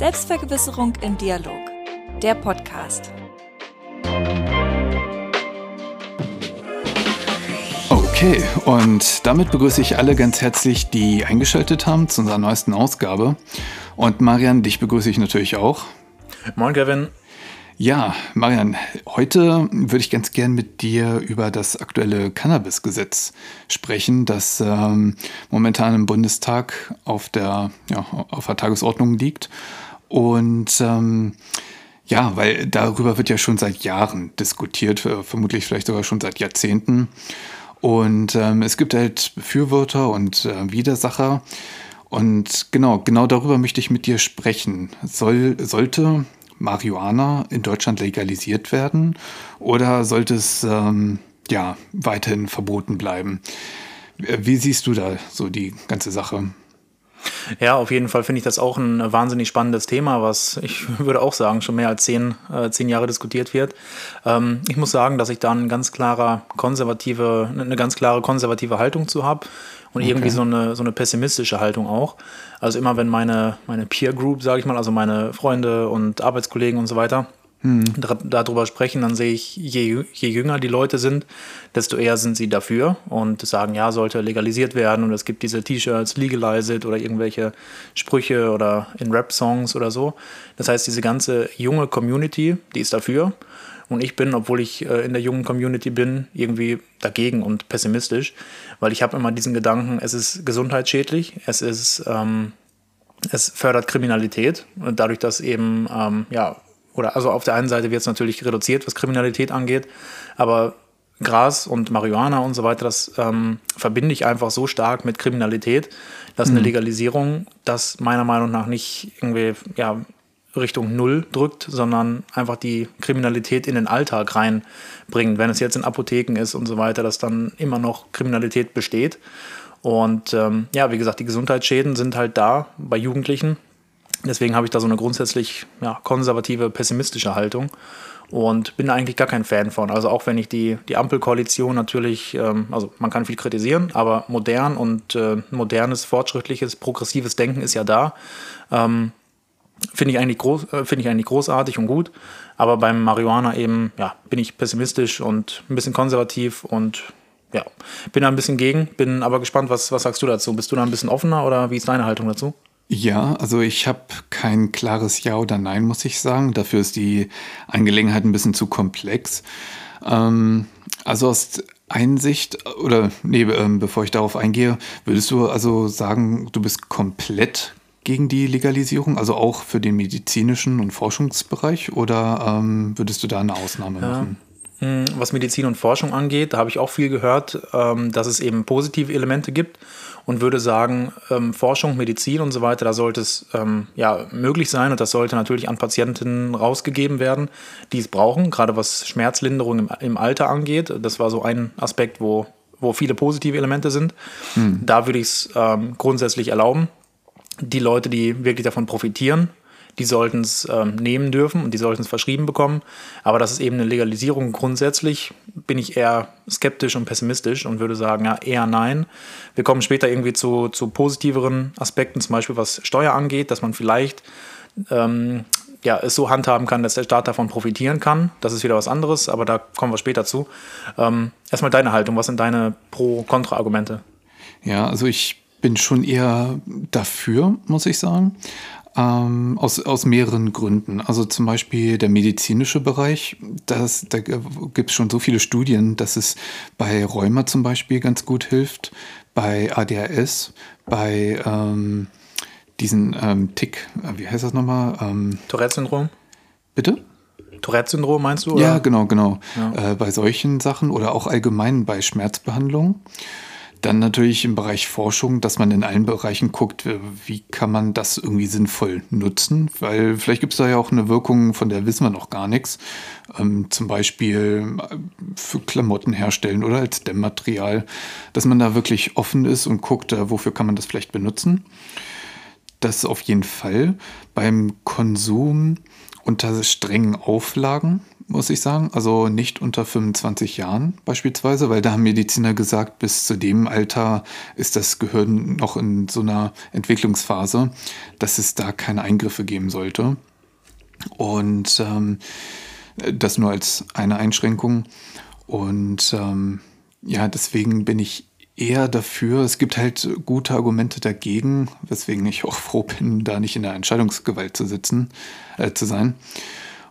Selbstvergewisserung im Dialog. Der Podcast. Okay, und damit begrüße ich alle ganz herzlich, die eingeschaltet haben zu unserer neuesten Ausgabe. Und Marian, dich begrüße ich natürlich auch. Moin, Kevin. Ja, Marian, heute würde ich ganz gern mit dir über das aktuelle Cannabis-Gesetz sprechen, das ähm, momentan im Bundestag auf der, ja, auf der Tagesordnung liegt. Und ähm, ja, weil darüber wird ja schon seit Jahren diskutiert, äh, vermutlich vielleicht sogar schon seit Jahrzehnten. Und ähm, es gibt halt Befürworter und äh, Widersacher. Und genau, genau darüber möchte ich mit dir sprechen. Soll, sollte Marihuana in Deutschland legalisiert werden oder sollte es ähm, ja weiterhin verboten bleiben? Wie siehst du da so die ganze Sache? Ja, auf jeden Fall finde ich das auch ein wahnsinnig spannendes Thema, was ich würde auch sagen, schon mehr als zehn, äh, zehn Jahre diskutiert wird. Ähm, ich muss sagen, dass ich da eine ganz klare konservative, eine ganz klare konservative Haltung zu habe und okay. irgendwie so eine, so eine pessimistische Haltung auch. Also immer wenn meine, meine Peer Group, sage ich mal, also meine Freunde und Arbeitskollegen und so weiter, hm. darüber sprechen, dann sehe ich, je, je jünger die Leute sind, desto eher sind sie dafür und sagen, ja, sollte legalisiert werden und es gibt diese T-Shirts, legalize it oder irgendwelche Sprüche oder in Rap-Songs oder so. Das heißt, diese ganze junge Community, die ist dafür. Und ich bin, obwohl ich äh, in der jungen Community bin, irgendwie dagegen und pessimistisch, weil ich habe immer diesen Gedanken, es ist gesundheitsschädlich, es ist, ähm, es fördert Kriminalität und dadurch, dass eben, ähm, ja, oder also auf der einen Seite wird es natürlich reduziert, was Kriminalität angeht, aber Gras und Marihuana und so weiter, das ähm, verbinde ich einfach so stark mit Kriminalität, dass eine mhm. Legalisierung das meiner Meinung nach nicht irgendwie ja, Richtung Null drückt, sondern einfach die Kriminalität in den Alltag reinbringt. Wenn es jetzt in Apotheken ist und so weiter, dass dann immer noch Kriminalität besteht. Und ähm, ja, wie gesagt, die Gesundheitsschäden sind halt da bei Jugendlichen. Deswegen habe ich da so eine grundsätzlich ja, konservative, pessimistische Haltung und bin eigentlich gar kein Fan von. Also auch wenn ich die, die Ampelkoalition natürlich, ähm, also man kann viel kritisieren, aber modern und äh, modernes, fortschrittliches, progressives Denken ist ja da. Ähm, Finde ich, eigentlich äh, find ich eigentlich großartig und gut. Aber beim Marihuana eben, ja, bin ich pessimistisch und ein bisschen konservativ und ja, bin da ein bisschen gegen. Bin aber gespannt, was, was sagst du dazu? Bist du da ein bisschen offener oder wie ist deine Haltung dazu? Ja, also ich habe kein klares Ja oder Nein, muss ich sagen. Dafür ist die Angelegenheit ein bisschen zu komplex. Ähm, also aus Einsicht oder nee, ähm, bevor ich darauf eingehe, würdest du also sagen, du bist komplett gegen die Legalisierung, also auch für den medizinischen und Forschungsbereich, oder ähm, würdest du da eine Ausnahme machen? Hm, was Medizin und Forschung angeht, da habe ich auch viel gehört, ähm, dass es eben positive Elemente gibt und würde sagen, ähm, Forschung, Medizin und so weiter, da sollte es ähm, ja, möglich sein und das sollte natürlich an Patienten rausgegeben werden, die es brauchen, gerade was Schmerzlinderung im, im Alter angeht. Das war so ein Aspekt, wo, wo viele positive Elemente sind. Hm. Da würde ich es ähm, grundsätzlich erlauben die Leute, die wirklich davon profitieren, die sollten es ähm, nehmen dürfen und die sollten es verschrieben bekommen. Aber das ist eben eine Legalisierung grundsätzlich, bin ich eher skeptisch und pessimistisch und würde sagen, ja, eher nein. Wir kommen später irgendwie zu, zu positiveren Aspekten, zum Beispiel was Steuer angeht, dass man vielleicht ähm, ja, es so handhaben kann, dass der Staat davon profitieren kann. Das ist wieder was anderes, aber da kommen wir später zu. Ähm, erstmal deine Haltung, was sind deine Pro-Kontra-Argumente? Ja, also ich bin schon eher dafür, muss ich sagen. Ähm, aus, aus mehreren Gründen. Also zum Beispiel der medizinische Bereich, das, da gibt es schon so viele Studien, dass es bei Rheuma zum Beispiel ganz gut hilft, bei ADHS, bei ähm, diesen ähm, Tick, äh, wie heißt das nochmal? Ähm, Tourette-Syndrom? Bitte? Tourette-Syndrom meinst du? Oder? Ja, genau, genau. Ja. Äh, bei solchen Sachen oder auch allgemein bei Schmerzbehandlung. Dann natürlich im Bereich Forschung, dass man in allen Bereichen guckt, äh, wie kann man das irgendwie sinnvoll nutzen, weil vielleicht gibt es da ja auch eine Wirkung, von der wissen wir noch gar nichts. Ähm, zum Beispiel äh, für Klamotten herstellen oder als Dämmmaterial, dass man da wirklich offen ist und guckt, äh, wofür kann man das vielleicht benutzen. Das auf jeden Fall. Beim Konsum unter strengen Auflagen, muss ich sagen. Also nicht unter 25 Jahren beispielsweise, weil da haben Mediziner gesagt, bis zu dem Alter ist das Gehirn noch in so einer Entwicklungsphase, dass es da keine Eingriffe geben sollte. Und ähm, das nur als eine Einschränkung. Und ähm, ja, deswegen bin ich eher dafür. Es gibt halt gute Argumente dagegen, weswegen ich auch froh bin, da nicht in der Entscheidungsgewalt zu sitzen, äh, zu sein.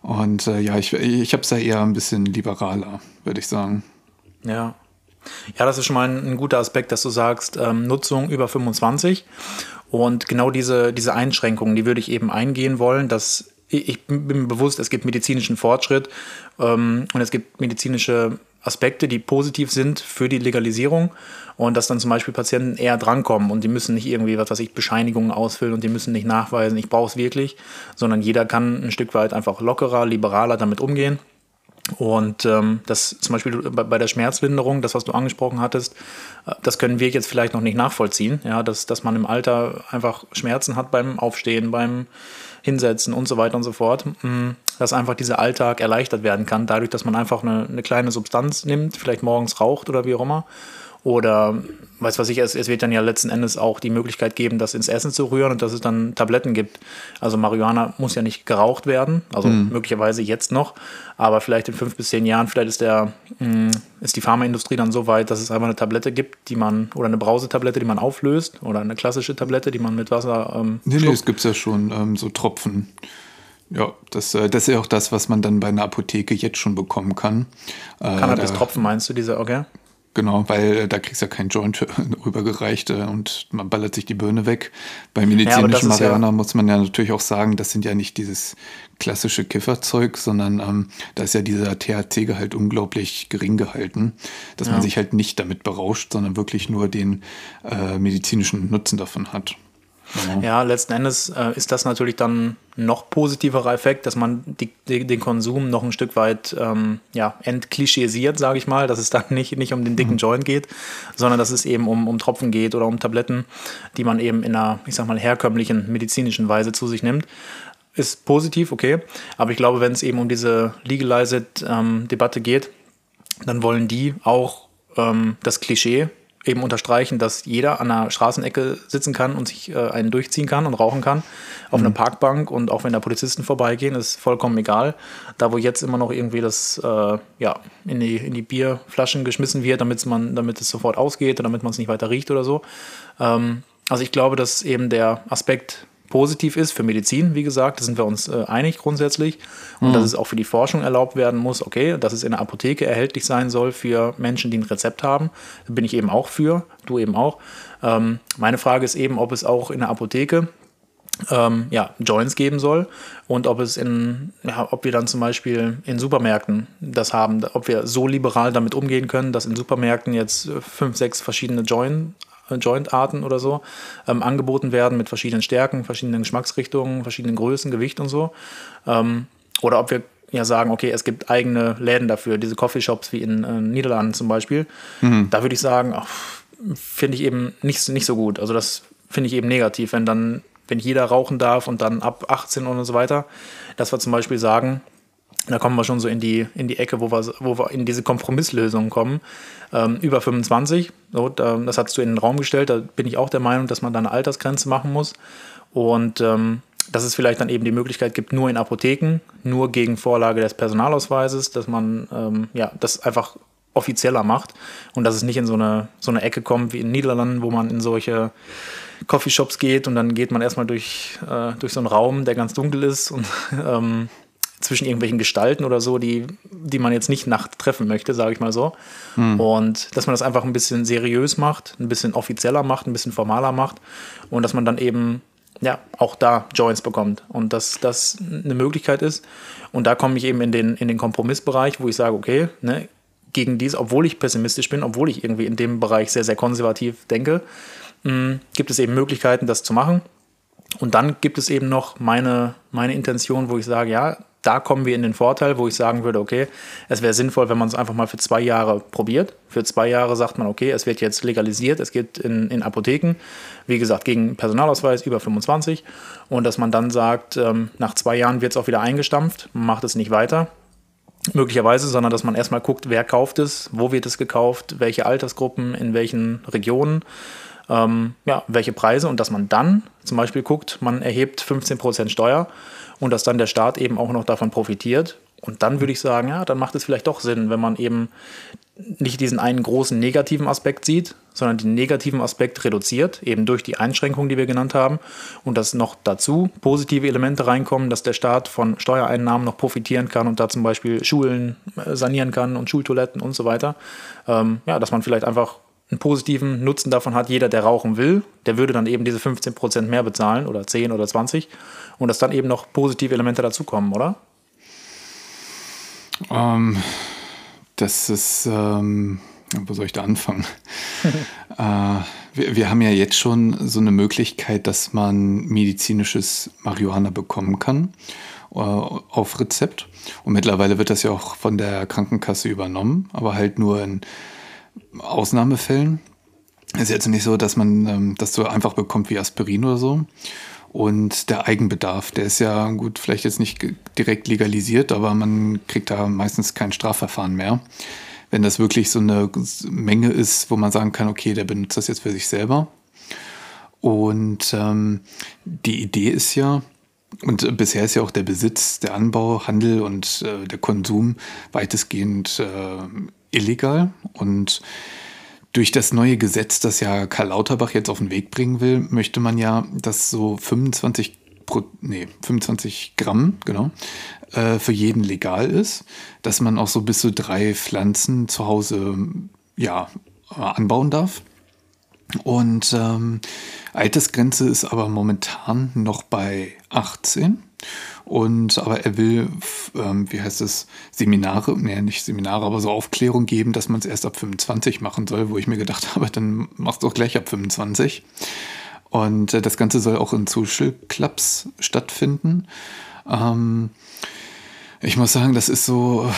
Und äh, ja, ich, ich habe es da eher ein bisschen liberaler, würde ich sagen. Ja. Ja, das ist schon mal ein, ein guter Aspekt, dass du sagst, ähm, Nutzung über 25. Und genau diese, diese Einschränkungen, die würde ich eben eingehen wollen, dass ich bin mir bewusst, es gibt medizinischen Fortschritt ähm, und es gibt medizinische Aspekte, die positiv sind für die Legalisierung und dass dann zum Beispiel Patienten eher drankommen und die müssen nicht irgendwie, was weiß ich, Bescheinigungen ausfüllen und die müssen nicht nachweisen, ich brauche es wirklich, sondern jeder kann ein Stück weit einfach lockerer, liberaler damit umgehen. Und ähm, das zum Beispiel bei, der Schmerzlinderung, das, was du angesprochen hattest, äh, das können wir jetzt vielleicht noch nicht nachvollziehen, ja, dass, dass man im Alter einfach Schmerzen hat beim Aufstehen, beim Hinsetzen und so weiter und so fort, mm, dass einfach dieser Alltag erleichtert werden kann, dadurch, dass man einfach eine, eine kleine Substanz nimmt, vielleicht morgens raucht oder wie auch immer oder weiß was ich, es, es wird dann ja letzten Endes auch die Möglichkeit geben, das ins Essen zu rühren und dass es dann Tabletten gibt. Also Marihuana muss ja nicht geraucht werden, also mhm. möglicherweise jetzt noch, aber vielleicht in fünf bis zehn Jahren, vielleicht ist der, mh, mm, ist die Pharmaindustrie dann so weit, dass es einfach eine Tablette gibt, die man, oder eine Brausetablette, die man auflöst, oder eine klassische Tablette, die man mit Wasser. Ähm, nee, nee, es gibt ja schon ähm, so Tropfen. Ja, das, äh, das ist ja auch das, was man dann bei einer Apotheke jetzt schon bekommen kann. Äh, Cannabis-Tropfen meinst du, diese, okay? Genau, weil äh, da kriegst du ja keinen Joint rübergereicht äh, und man ballert sich die Birne weg. Bei medizinischen ja, Marihuana ja muss man ja natürlich auch sagen, das sind ja nicht dieses klassische Kifferzeug, sondern ähm, da ist ja dieser THC-Gehalt unglaublich gering gehalten, dass ja. man sich halt nicht damit berauscht, sondern wirklich nur den äh, medizinischen Nutzen davon hat. Genau. Ja, letzten Endes äh, ist das natürlich dann noch positiverer Effekt, dass man die, die, den Konsum noch ein Stück weit ähm, ja, entklischisiert, sage ich mal, dass es dann nicht, nicht um den dicken mhm. Joint geht, sondern dass es eben um, um Tropfen geht oder um Tabletten, die man eben in einer, ich sag mal, herkömmlichen medizinischen Weise zu sich nimmt. Ist positiv, okay, aber ich glaube, wenn es eben um diese Legalized-Debatte ähm, geht, dann wollen die auch ähm, das Klischee eben unterstreichen, dass jeder an einer Straßenecke sitzen kann und sich äh, einen durchziehen kann und rauchen kann auf mhm. einer Parkbank und auch wenn da Polizisten vorbeigehen, ist vollkommen egal. Da wo jetzt immer noch irgendwie das äh, ja, in, die, in die Bierflaschen geschmissen wird, damit man, damit es sofort ausgeht und damit man es nicht weiter riecht oder so. Ähm, also ich glaube, dass eben der Aspekt positiv ist für Medizin, wie gesagt, da sind wir uns äh, einig grundsätzlich. Und mhm. dass es auch für die Forschung erlaubt werden muss, okay, dass es in der Apotheke erhältlich sein soll für Menschen, die ein Rezept haben. Da bin ich eben auch für, du eben auch. Ähm, meine Frage ist eben, ob es auch in der Apotheke ähm, ja, Joints geben soll und ob es in, ja, ob wir dann zum Beispiel in Supermärkten das haben, ob wir so liberal damit umgehen können, dass in Supermärkten jetzt fünf, sechs verschiedene Joint Joint-Arten oder so ähm, angeboten werden mit verschiedenen Stärken, verschiedenen Geschmacksrichtungen, verschiedenen Größen, Gewicht und so. Ähm, oder ob wir ja sagen, okay, es gibt eigene Läden dafür, diese Coffeeshops wie in äh, Niederlanden zum Beispiel. Mhm. Da würde ich sagen, finde ich eben nicht, nicht so gut. Also das finde ich eben negativ, wenn dann, wenn jeder rauchen darf und dann ab 18 und so weiter, dass wir zum Beispiel sagen, da kommen wir schon so in die, in die Ecke, wo wir, wo wir in diese Kompromisslösung kommen. Ähm, über 25, so, da, das hast du in den Raum gestellt, da bin ich auch der Meinung, dass man da eine Altersgrenze machen muss. Und ähm, dass es vielleicht dann eben die Möglichkeit gibt, nur in Apotheken, nur gegen Vorlage des Personalausweises, dass man ähm, ja, das einfach offizieller macht und dass es nicht in so eine, so eine Ecke kommt wie in den Niederlanden, wo man in solche Coffeeshops geht und dann geht man erstmal durch, äh, durch so einen Raum, der ganz dunkel ist und ähm, zwischen irgendwelchen Gestalten oder so, die, die man jetzt nicht nachts treffen möchte, sage ich mal so. Hm. Und dass man das einfach ein bisschen seriös macht, ein bisschen offizieller macht, ein bisschen formaler macht und dass man dann eben ja auch da Joints bekommt und dass das eine Möglichkeit ist. Und da komme ich eben in den, in den Kompromissbereich, wo ich sage, okay, ne, gegen dies, obwohl ich pessimistisch bin, obwohl ich irgendwie in dem Bereich sehr, sehr konservativ denke, mh, hm, gibt es eben Möglichkeiten, das zu machen. Und dann gibt es eben noch meine, meine Intention, wo ich sage, ja, da kommen wir in den Vorteil, wo ich sagen würde, okay, es wäre sinnvoll, wenn man es einfach mal für zwei Jahre probiert. Für zwei Jahre sagt man, okay, es wird jetzt legalisiert, es geht in, in Apotheken, wie gesagt, gegen Personalausweis über 25 und dass man dann sagt, ähm, nach zwei Jahren wird es auch wieder eingestampft, man macht es nicht weiter, möglicherweise, sondern dass man erstmal guckt, wer kauft es, wo wird es gekauft, welche Altersgruppen, in welchen Regionen, ähm, ja, welche Preise. Und dass man dann zum Beispiel guckt, man erhebt 15% Steuer und dass dann der Staat eben auch noch davon profitiert. Und dann würde ich sagen, ja, dann macht es vielleicht doch Sinn, wenn man eben nicht diesen einen großen negativen Aspekt sieht, sondern den negativen Aspekt reduziert, eben durch die Einschränkungen, die wir genannt haben, und dass noch dazu positive Elemente reinkommen, dass der Staat von Steuereinnahmen noch profitieren kann und da zum Beispiel Schulen äh, sanieren kann und Schultoiletten und so weiter. Ähm, ja, dass man vielleicht einfach einen positiven Nutzen davon hat, jeder, der rauchen will, der würde dann eben diese 15 Prozent mehr bezahlen oder 10 oder 20 und dass dann eben noch positive Elemente dazukommen, oder? Ähm, das ist, ähm, wo soll ich da anfangen? äh, wir, wir, haben ja jetzt schon so eine Möglichkeit, dass man medizinisches Marihuana bekommen kann äh, auf Rezept. Und mittlerweile wird das ja auch von der Krankenkasse übernommen, aber halt nur in Ausnahmefällen. Es ist jetzt nicht so, dass man ähm, das so einfach bekommt wie Aspirin oder so. Und der Eigenbedarf, der ist ja gut, vielleicht jetzt nicht direkt legalisiert, aber man kriegt da meistens kein Strafverfahren mehr. Wenn das wirklich so eine Menge ist, wo man sagen kann, okay, der benutzt das jetzt für sich selber. Und ähm, die Idee ist ja, und bisher ist ja auch der Besitz, der Anbau, Handel und äh, der Konsum weitestgehend äh, illegal. Und durch das neue Gesetz, das ja Karl Lauterbach jetzt auf den Weg bringen will, möchte man ja, dass so 25, Pro, nee, 25 Gramm, genau, äh, für jeden legal ist, dass man auch so bis zu drei Pflanzen zu Hause ja, anbauen darf. Und ähm, Altersgrenze ist aber momentan noch bei 18. Und aber er will, ähm, wie heißt es, Seminare, nee, nicht Seminare, aber so Aufklärung geben, dass man es erst ab 25 machen soll, wo ich mir gedacht habe, dann machst du auch gleich ab 25. Und äh, das Ganze soll auch in Social Clubs stattfinden. Ähm, ich muss sagen, das ist so,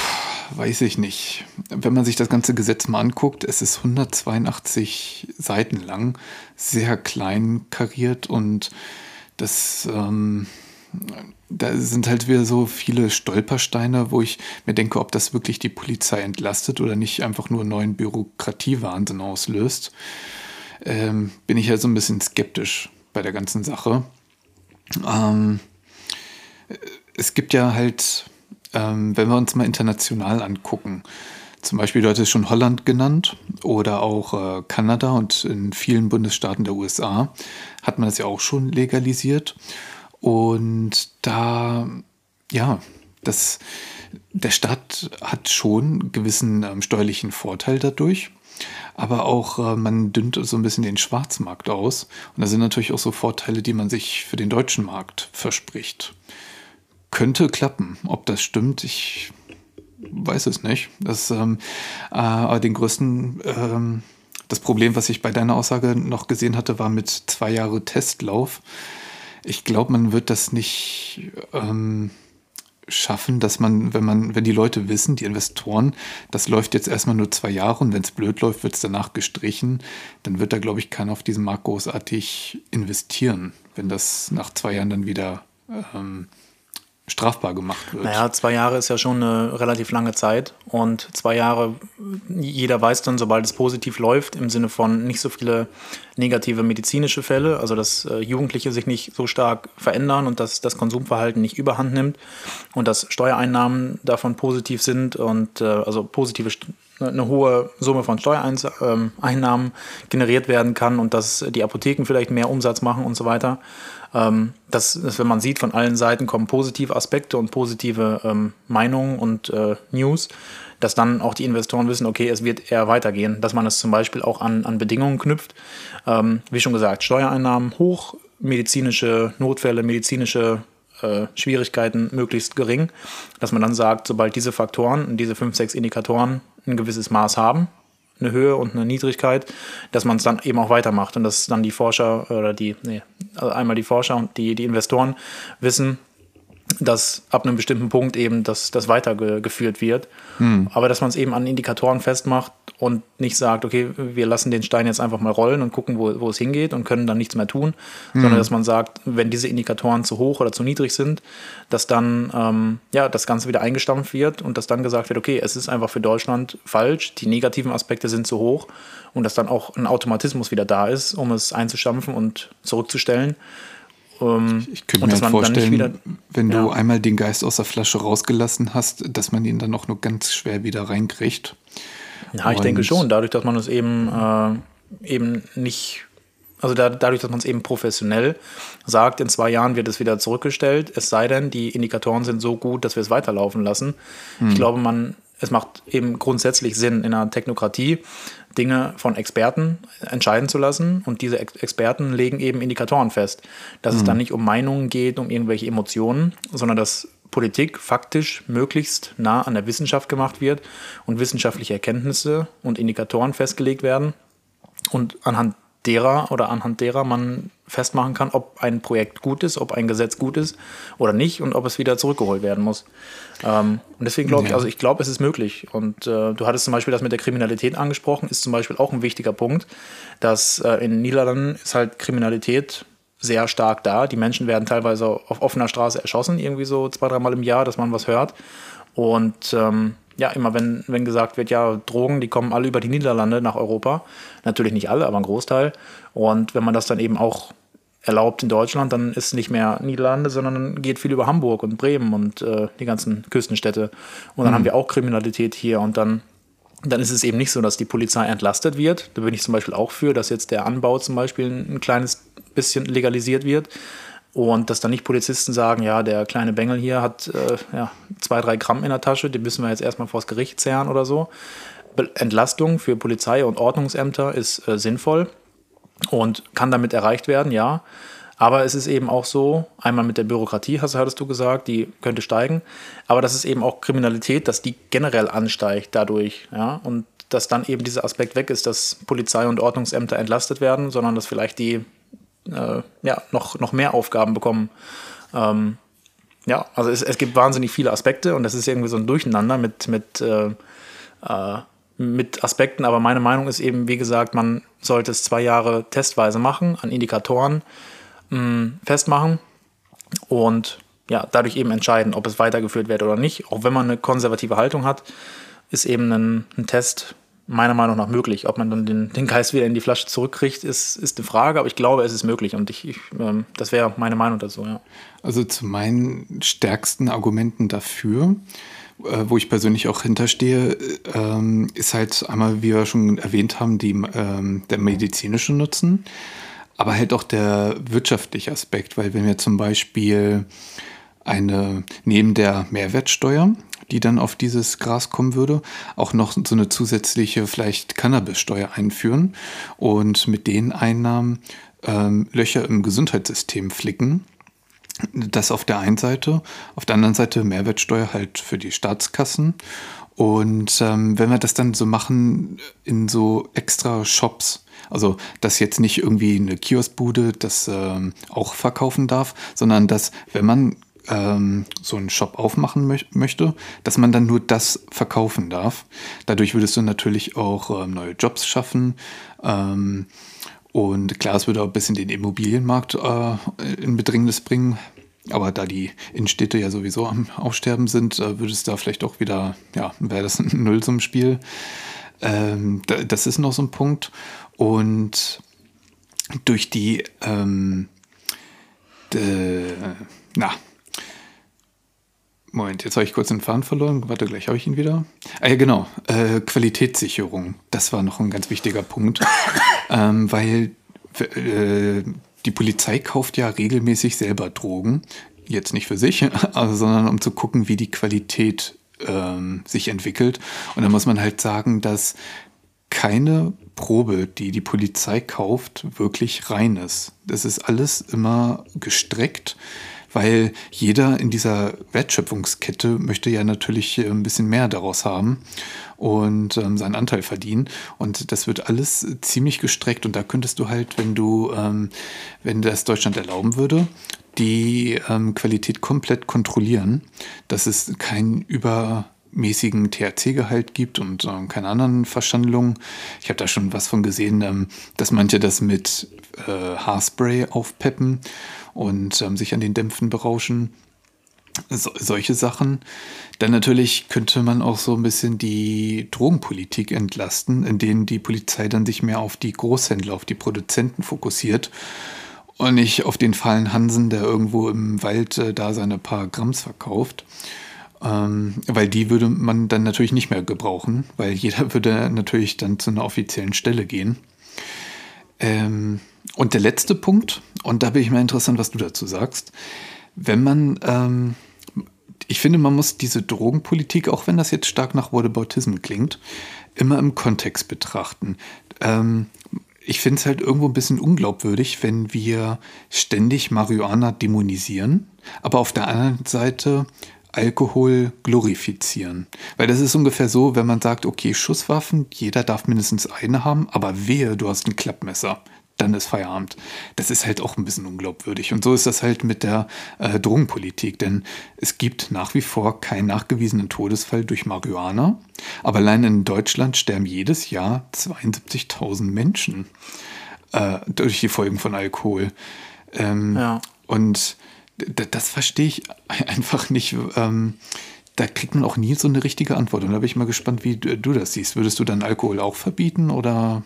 weiß ich nicht. Wenn man sich das ganze Gesetz mal anguckt, es ist 182 Seiten lang, sehr klein kariert und das, ähm, da sind halt wieder so viele Stolpersteine, wo ich mir denke, ob das wirklich die Polizei entlastet oder nicht einfach nur neuen Bürokratiewahnsinn auslöst. Ähm, bin ich ja so ein bisschen skeptisch bei der ganzen Sache. Ähm, es gibt ja halt, ähm, wenn wir uns mal international angucken, zum Beispiel, du hattest schon Holland genannt oder auch äh, Kanada und in vielen Bundesstaaten der USA hat man das ja auch schon legalisiert. Und da, ja, das, der Staat hat schon einen gewissen ähm, steuerlichen Vorteil dadurch. Aber auch äh, man dünnt so ein bisschen den Schwarzmarkt aus. Und da sind natürlich auch so Vorteile, die man sich für den deutschen Markt verspricht. Könnte klappen. Ob das stimmt, ich weiß es nicht. Das, ähm, äh, den größten, ähm, das Problem, was ich bei deiner Aussage noch gesehen hatte, war mit zwei Jahre Testlauf ich glaube, man wird das nicht ähm, schaffen, dass man, wenn man, wenn die Leute wissen, die Investoren, das läuft jetzt erstmal nur zwei Jahre und wenn es blöd läuft, wird es danach gestrichen, dann wird da, glaube ich, keiner auf diesen Markt großartig investieren, wenn das nach zwei Jahren dann wieder ähm, strafbar gemacht wird. Naja, zwei Jahre ist ja schon eine relativ lange Zeit und zwei Jahre, jeder weiß dann, sobald es positiv läuft, im Sinne von nicht so viele negative medizinische Fälle, also dass äh, Jugendliche sich nicht so stark verändern und dass das Konsumverhalten nicht überhand nimmt und dass Steuereinnahmen davon positiv sind und äh, also positive eine hohe Summe von Steuereinnahmen ähm, generiert werden kann und dass die Apotheken vielleicht mehr Umsatz machen und so weiter. Ähm, dass, dass, wenn man sieht, von allen Seiten kommen positive Aspekte und positive ähm, Meinungen und äh, News, dass dann auch die Investoren wissen, okay, es wird eher weitergehen, dass man es zum Beispiel auch an, an Bedingungen knüpft. Ähm, wie schon gesagt, Steuereinnahmen hoch, medizinische Notfälle, medizinische äh, Schwierigkeiten möglichst gering, dass man dann sagt, sobald diese Faktoren, diese fünf, sechs Indikatoren ein gewisses Maß haben, eine Höhe und eine Niedrigkeit, dass man es dann eben auch weitermacht und dass dann die Forscher oder die, nee, also einmal die Forscher und die, die Investoren wissen, dass ab einem bestimmten Punkt eben das, das weitergeführt wird. Hm. Aber dass man es eben an Indikatoren festmacht und nicht sagt, okay, wir lassen den Stein jetzt einfach mal rollen und gucken, wo, wo es hingeht und können dann nichts mehr tun, hm. sondern dass man sagt, wenn diese Indikatoren zu hoch oder zu niedrig sind, dass dann ähm, ja, das Ganze wieder eingestampft wird und dass dann gesagt wird, okay, es ist einfach für Deutschland falsch, die negativen Aspekte sind zu hoch und dass dann auch ein Automatismus wieder da ist, um es einzustampfen und zurückzustellen. Ähm, ich könnte mir halt vorstellen, wieder, wenn ja. du einmal den Geist aus der Flasche rausgelassen hast, dass man ihn dann auch nur ganz schwer wieder reinkriegt. Ja, ich Und denke schon. Dadurch, dass man es eben, äh, eben nicht, also da, dadurch, dass man es eben professionell sagt, in zwei Jahren wird es wieder zurückgestellt, es sei denn, die Indikatoren sind so gut, dass wir es weiterlaufen lassen. Hm. Ich glaube, man, es macht eben grundsätzlich Sinn in einer Technokratie, Dinge von Experten entscheiden zu lassen. Und diese Ex Experten legen eben Indikatoren fest. Dass mhm. es dann nicht um Meinungen geht, um irgendwelche Emotionen, sondern dass Politik faktisch möglichst nah an der Wissenschaft gemacht wird und wissenschaftliche Erkenntnisse und Indikatoren festgelegt werden. Und anhand derer oder anhand derer man festmachen kann, ob ein Projekt gut ist, ob ein Gesetz gut ist oder nicht und ob es wieder zurückgeholt werden muss. Ähm, und deswegen glaube ich, also ich glaube, es ist möglich. Und äh, du hattest zum Beispiel das mit der Kriminalität angesprochen, ist zum Beispiel auch ein wichtiger Punkt, dass äh, in Niederlanden ist halt Kriminalität sehr stark da. Die Menschen werden teilweise auf offener Straße erschossen, irgendwie so zwei, dreimal im Jahr, dass man was hört. Und ähm, ja, immer wenn, wenn gesagt wird, ja, Drogen, die kommen alle über die Niederlande nach Europa. Natürlich nicht alle, aber ein Großteil. Und wenn man das dann eben auch erlaubt in Deutschland, dann ist nicht mehr Niederlande, sondern geht viel über Hamburg und Bremen und äh, die ganzen Küstenstädte. Und dann mhm. haben wir auch Kriminalität hier und dann, dann ist es eben nicht so, dass die Polizei entlastet wird. Da bin ich zum Beispiel auch für, dass jetzt der Anbau zum Beispiel ein, ein kleines bisschen legalisiert wird. Und dass dann nicht Polizisten sagen, ja, der kleine Bengel hier hat äh, ja, zwei, drei Gramm in der Tasche, den müssen wir jetzt erstmal vors Gericht zerren oder so. Entlastung für Polizei und Ordnungsämter ist äh, sinnvoll und kann damit erreicht werden, ja. Aber es ist eben auch so, einmal mit der Bürokratie, hast, hattest du gesagt, die könnte steigen, aber das ist eben auch Kriminalität, dass die generell ansteigt dadurch, ja. Und dass dann eben dieser Aspekt weg ist, dass Polizei und Ordnungsämter entlastet werden, sondern dass vielleicht die äh, ja, noch, noch mehr Aufgaben bekommen. Ähm, ja, also es, es gibt wahnsinnig viele Aspekte und das ist irgendwie so ein Durcheinander mit, mit äh, äh, mit Aspekten, aber meine Meinung ist eben, wie gesagt, man sollte es zwei Jahre testweise machen, an Indikatoren mh, mm, festmachen und ja, dadurch eben entscheiden, ob es weitergeführt wird oder nicht. Auch wenn man eine konservative Haltung hat, ist eben ein, ein Test meiner Meinung nach möglich. Ob man dann den, den Geist wieder in die Flasche zurückkriegt, ist, ist eine Frage, aber ich glaube, es ist möglich und ich, ich ähm, das wäre meine Meinung dazu. Ja. Also zu meinen stärksten Argumenten dafür äh, wo ich persönlich auch hinterstehe, ähm, ist halt einmal, wie wir schon erwähnt haben, die, ähm, der medizinische Nutzen, aber halt auch der wirtschaftliche Aspekt, weil wenn wir zum Beispiel eine, neben der Mehrwertsteuer, die dann auf dieses Gras kommen würde, auch noch so eine zusätzliche vielleicht Cannabissteuer einführen und mit den Einnahmen ähm, Löcher im Gesundheitssystem flicken, das auf der einen Seite, auf der anderen Seite Mehrwertsteuer halt für die Staatskassen. Und ähm, wenn wir das dann so machen in so extra Shops, also dass jetzt nicht irgendwie eine Kioskbude das ähm, auch verkaufen darf, sondern dass, wenn man ähm, so einen Shop aufmachen mö möchte, dass man dann nur das verkaufen darf. Dadurch würdest du natürlich auch ähm, neue Jobs schaffen. Ähm, und klar, es würde auch ein bisschen den Immobilienmarkt äh, in Bedrängnis bringen. Aber da die Innenstädte ja sowieso am Aussterben sind, äh, würde es da vielleicht auch wieder, ja, wäre das ein Nullsummspiel. Ähm, das ist noch so ein Punkt. Und durch die, ähm, de, na, Moment, jetzt habe ich kurz den Faden verloren. Warte, gleich habe ich ihn wieder. Ah ja, genau. Äh, Qualitätssicherung. Das war noch ein ganz wichtiger Punkt. ähm, weil äh, die Polizei kauft ja regelmäßig selber Drogen. Jetzt nicht für sich, also, sondern um zu gucken, wie die Qualität ähm, sich entwickelt. Und da muss man halt sagen, dass keine Probe, die die Polizei kauft, wirklich rein ist. Das ist alles immer gestreckt weil jeder in dieser Wertschöpfungskette möchte ja natürlich äh, ein bisschen mehr daraus haben und ähm, seinen Anteil verdienen. Und das wird alles ziemlich gestreckt. Und da könntest du halt, wenn du, ähm, wenn das Deutschland erlauben würde, die ähm, Qualität komplett kontrollieren, dass es kein übermäßigen THC-Gehalt gibt und äh, keine anderen Verschandlungen. Ich habe da schon was von gesehen, ähm, dass manche das mit äh, Haarspray aufpeppen und ähm, sich an den Dämpfen berauschen so, solche Sachen. Dann natürlich könnte man auch so ein bisschen die Drogenpolitik entlasten, in denen die Polizei dann sich mehr auf die Großhändler, auf die Produzenten fokussiert und nicht auf den fahlen Hansen, der irgendwo im Wald äh, da seine paar Gramms verkauft. Ähm, weil die würde man dann natürlich nicht mehr gebrauchen, weil jeder würde natürlich dann zu einer offiziellen Stelle gehen. Ähm, und der letzte Punkt, und da bin ich mal interessant, was du dazu sagst wenn man, ähm, ich finde, man muss diese Drogenpolitik, auch wenn das jetzt stark nach Whataboutism klingt, immer im Kontext betrachten. Ähm, ich finde es halt irgendwo ein bisschen unglaubwürdig, wenn wir ständig Marihuana dämonisieren, aber auf der anderen Seite Alkohol glorifizieren. Weil das ist ungefähr so, wenn man sagt, okay, Schusswaffen, jeder darf mindestens eine haben, aber wehe, du hast ein Klappmesser dann ist Feierabend. Das ist halt auch ein bisschen unglaubwürdig. Und so ist das halt mit der äh, Drogenpolitik, denn es gibt nach wie vor keinen nachgewiesenen Todesfall durch Marihuana. Aber allein in Deutschland sterben jedes Jahr 72.000 Menschen äh, durch die Folgen von Alkohol. Ähm, ja. Und das verstehe ich einfach nicht. Ähm, da kriegt man auch nie so eine richtige Antwort. Und da bin ich mal gespannt, wie du das siehst. Würdest du dann Alkohol auch verbieten oder?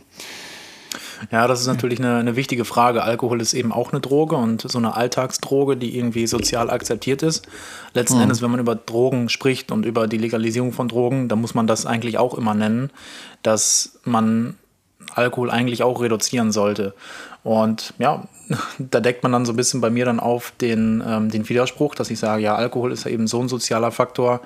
Ja, das ist natürlich eine, eine, wichtige Frage. Alkohol ist eben auch eine Droge und so eine Alltagsdroge, die irgendwie sozial akzeptiert ist. Letzten mhm. Endes, wenn man über Drogen spricht und über die Legalisierung von Drogen, dann muss man das eigentlich auch immer nennen, dass man Alkohol eigentlich auch reduzieren sollte. Und ja, da deckt man dann so ein bisschen bei mir dann auf den, ähm, den Widerspruch, dass ich sage, ja, Alkohol ist ja eben so ein sozialer Faktor,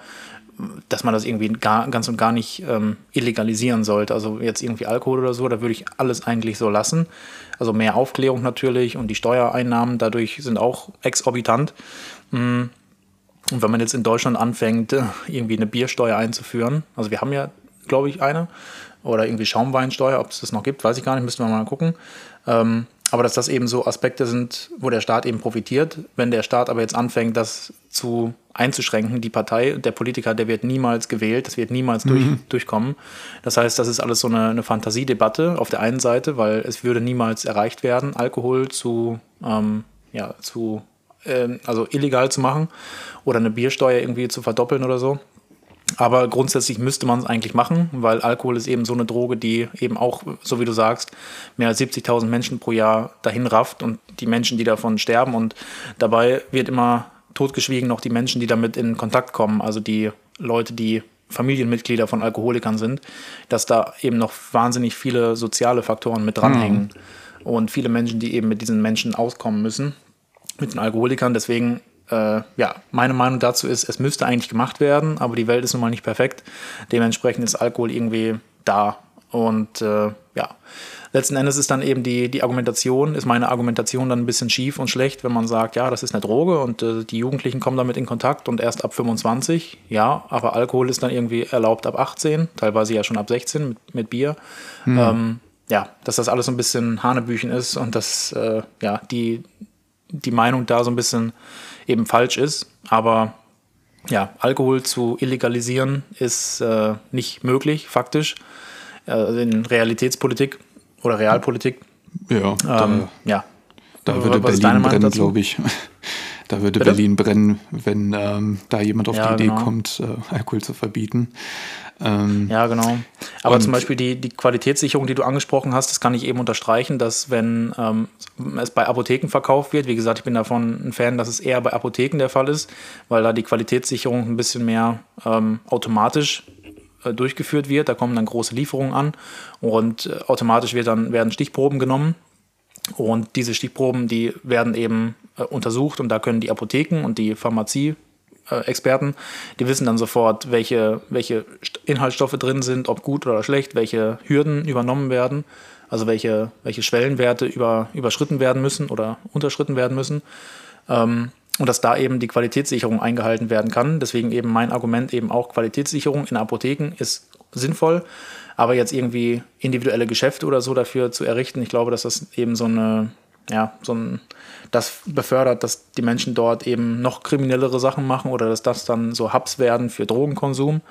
dass man das irgendwie gar, ganz und gar nicht ähm, illegalisieren sollte. Also jetzt irgendwie Alkohol oder so, da würde ich alles eigentlich so lassen. Also mehr Aufklärung natürlich und die Steuereinnahmen dadurch sind auch exorbitant. Mm. Und wenn man jetzt in Deutschland anfängt, äh, irgendwie eine Biersteuer einzuführen, also wir haben ja, glaube ich, eine, oder irgendwie Schaumweinsteuer, ob es das noch gibt, weiß ich gar nicht, müssten wir mal gucken. Ähm, aber dass das eben so Aspekte sind, wo der Staat eben profitiert. Wenn der Staat aber jetzt anfängt, das zu einzuschränken, die Partei, der Politiker, der wird niemals gewählt, das wird niemals durch, mhm. durchkommen. Das heißt, das ist alles so eine, eine, Fantasiedebatte auf der einen Seite, weil es würde niemals erreicht werden, Alkohol zu, ähm, ja, zu äh, also illegal zu machen oder eine Biersteuer irgendwie zu verdoppeln oder so. Aber grundsätzlich müsste man es eigentlich machen, weil Alkohol ist eben so eine Droge, die eben auch, so wie du sagst, mehr als 70.000 Menschen pro Jahr dahin rafft und die Menschen, die davon sterben. Und dabei wird immer totgeschwiegen noch die Menschen, die damit in Kontakt kommen, also die Leute, die Familienmitglieder von Alkoholikern sind, dass da eben noch wahnsinnig viele soziale Faktoren mit dranhängen mhm. und viele Menschen, die eben mit diesen Menschen auskommen müssen, mit den Alkoholikern. Deswegen äh, ja, meine Meinung dazu ist, es müsste eigentlich gemacht werden, aber die Welt ist nun mal nicht perfekt. Dementsprechend ist Alkohol irgendwie da. Und äh, ja, letzten Endes ist dann eben die, die Argumentation, ist meine Argumentation dann ein bisschen schief und schlecht, wenn man sagt, ja, das ist eine Droge und äh, die Jugendlichen kommen damit in Kontakt und erst ab 25, ja, aber Alkohol ist dann irgendwie erlaubt ab 18, teilweise ja schon ab 16 mit, mit Bier. Hm. Ähm, ja, dass das alles so ein bisschen Hanebüchen ist und dass äh, ja, die, die Meinung da so ein bisschen eben falsch ist. Aber ja, Alkohol zu illegalisieren ist äh, nicht möglich, faktisch, äh, in Realitätspolitik oder Realpolitik. Ja, da, ähm, ja. da würde Was Berlin brennen, glaube ich. Da würde Bitte? Berlin brennen, wenn ähm, da jemand auf ja, die Idee genau. kommt, äh, Alkohol zu verbieten. Ähm, ja, genau. Aber zum Beispiel die, die Qualitätssicherung, die du angesprochen hast, das kann ich eben unterstreichen, dass wenn ähm, es bei Apotheken verkauft wird, wie gesagt, ich bin davon ein Fan, dass es eher bei Apotheken der Fall ist, weil da die Qualitätssicherung ein bisschen mehr ähm, automatisch äh, durchgeführt wird. Da kommen dann große Lieferungen an und äh, automatisch wird dann, werden Stichproben genommen und diese Stichproben, die werden eben äh, untersucht und da können die Apotheken und die Pharmazie-Experten, die wissen dann sofort, welche, welche Inhaltsstoffe drin sind, ob gut oder schlecht, welche Hürden übernommen werden, also welche, welche Schwellenwerte über, überschritten werden müssen oder unterschritten werden müssen. Ähm, und dass da eben die Qualitätssicherung eingehalten werden kann. Deswegen eben mein Argument eben auch Qualitätssicherung in Apotheken ist sinnvoll, aber jetzt irgendwie individuelle Geschäfte oder so dafür zu errichten, ich glaube, dass das eben so eine, ja, so ein, das befördert, dass die Menschen dort eben noch kriminellere Sachen machen oder dass das dann so Hubs werden für Drogenkonsum.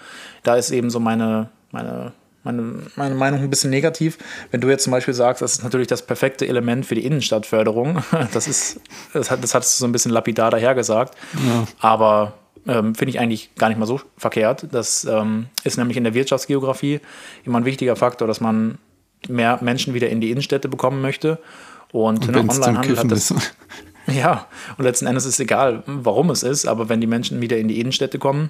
Da ist eben so meine, meine meine, meine Meinung ein bisschen negativ. Wenn du jetzt zum Beispiel sagst, das ist natürlich das perfekte Element für die Innenstadtförderung, das ist, das, hat, das hast du so ein bisschen lapidar dahergesagt. Ja. Aber ähm, finde ich eigentlich gar nicht mal so verkehrt. Das ähm, ist nämlich in der Wirtschaftsgeografie immer ein wichtiger Faktor, dass man mehr Menschen wieder in die Innenstädte bekommen möchte. Und, und ne, Onlinehandel hat das. Ja, und letzten Endes ist es egal, warum es ist, aber wenn die Menschen wieder in die Innenstädte kommen,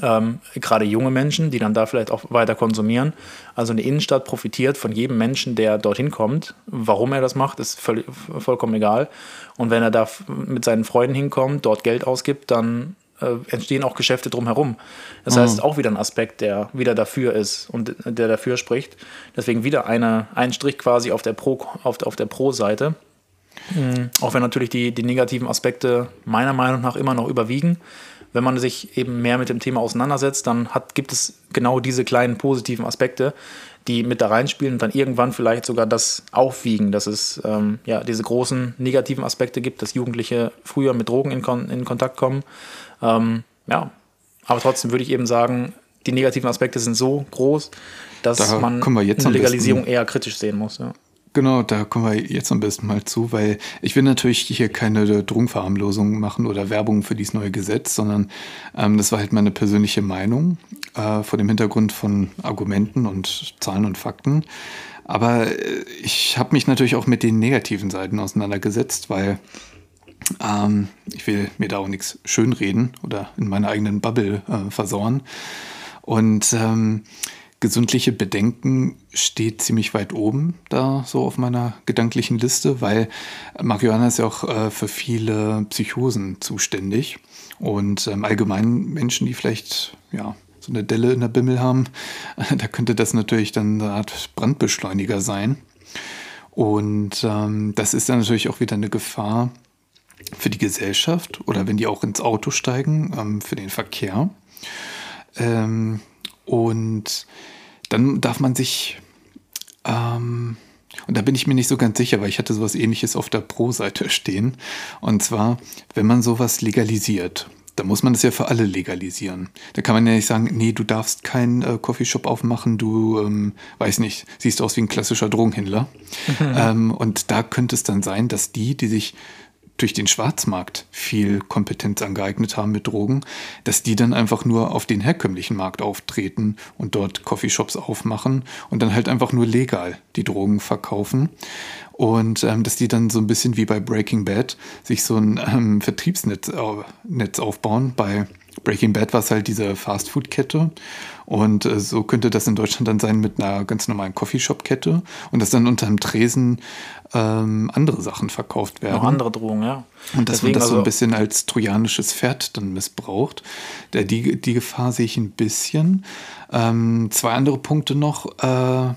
ähm, gerade junge Menschen, die dann da vielleicht auch weiter konsumieren. Also eine Innenstadt profitiert von jedem Menschen, der dorthin kommt. Warum er das macht, ist völlig, vollkommen egal. Und wenn er da mit seinen Freunden hinkommt, dort Geld ausgibt, dann äh, entstehen auch Geschäfte drumherum. Das heißt, mhm. auch wieder ein Aspekt, der wieder dafür ist und der dafür spricht. Deswegen wieder eine, ein Strich quasi auf der Pro, auf, auf der Pro-Seite. Mhm. Auch wenn natürlich die, die negativen Aspekte meiner Meinung nach immer noch überwiegen wenn man sich eben mehr mit dem Thema auseinandersetzt, dann hat, gibt es genau diese kleinen positiven Aspekte, die mit da reinspielen und dann irgendwann vielleicht sogar das aufwiegen, dass es ähm, ja, diese großen negativen Aspekte gibt, dass Jugendliche früher mit Drogen in, Kon in Kontakt kommen. Ähm, ja, aber trotzdem würde ich eben sagen, die negativen Aspekte sind so groß, dass da man eine Legalisierung eher kritisch sehen muss. Ja. Genau, da kommen wir jetzt am besten mal zu, weil ich will natürlich hier keine Drogenverharmlosung machen oder Werbung für dieses neue Gesetz, sondern ähm, das war halt meine persönliche Meinung äh, vor dem Hintergrund von Argumenten und Zahlen und Fakten. Aber äh, ich habe mich natürlich auch mit den negativen Seiten auseinandergesetzt, weil ähm, ich will mir da auch nichts schönreden oder in meiner eigenen Bubble äh, versauern. Und ähm, gesundliche Bedenken steht ziemlich weit oben da so auf meiner gedanklichen Liste, weil Marihuana ist ja auch äh, für viele Psychosen zuständig und ähm, allgemein Menschen, die vielleicht ja so eine Delle in der Bimmel haben, da könnte das natürlich dann eine Art Brandbeschleuniger sein. Und ähm, das ist dann natürlich auch wieder eine Gefahr für die Gesellschaft oder wenn die auch ins Auto steigen, ähm, für den Verkehr. Ähm, und dann darf man sich, ähm, und da bin ich mir nicht so ganz sicher, weil ich hatte sowas ähnliches auf der Pro-Seite stehen. Und zwar, wenn man sowas legalisiert, da muss man das ja für alle legalisieren. Da kann man ja nicht sagen, nee, du darfst keinen äh, Coffeeshop aufmachen, du, ähm, weiß nicht, siehst aus wie ein klassischer Drogenhändler. Mhm. Ähm, und da könnte es dann sein, dass die, die sich durch den Schwarzmarkt viel Kompetenz angeeignet haben mit Drogen, dass die dann einfach nur auf den herkömmlichen Markt auftreten und dort Coffeeshops aufmachen und dann halt einfach nur legal die Drogen verkaufen. Und ähm, dass die dann so ein bisschen wie bei Breaking Bad sich so ein ähm, Vertriebsnetz äh, aufbauen. Bei Breaking Bad war es halt diese Fastfood-Kette. Und äh, so könnte das in Deutschland dann sein mit einer ganz normalen Coffeeshop-Kette. Und dass dann unter dem Tresen ähm, andere Sachen verkauft werden. Noch andere Drohungen, ja. Und dass Deswegen man das also so ein bisschen als trojanisches Pferd dann missbraucht. Der, die, die Gefahr sehe ich ein bisschen. Ähm, zwei andere Punkte noch. Äh,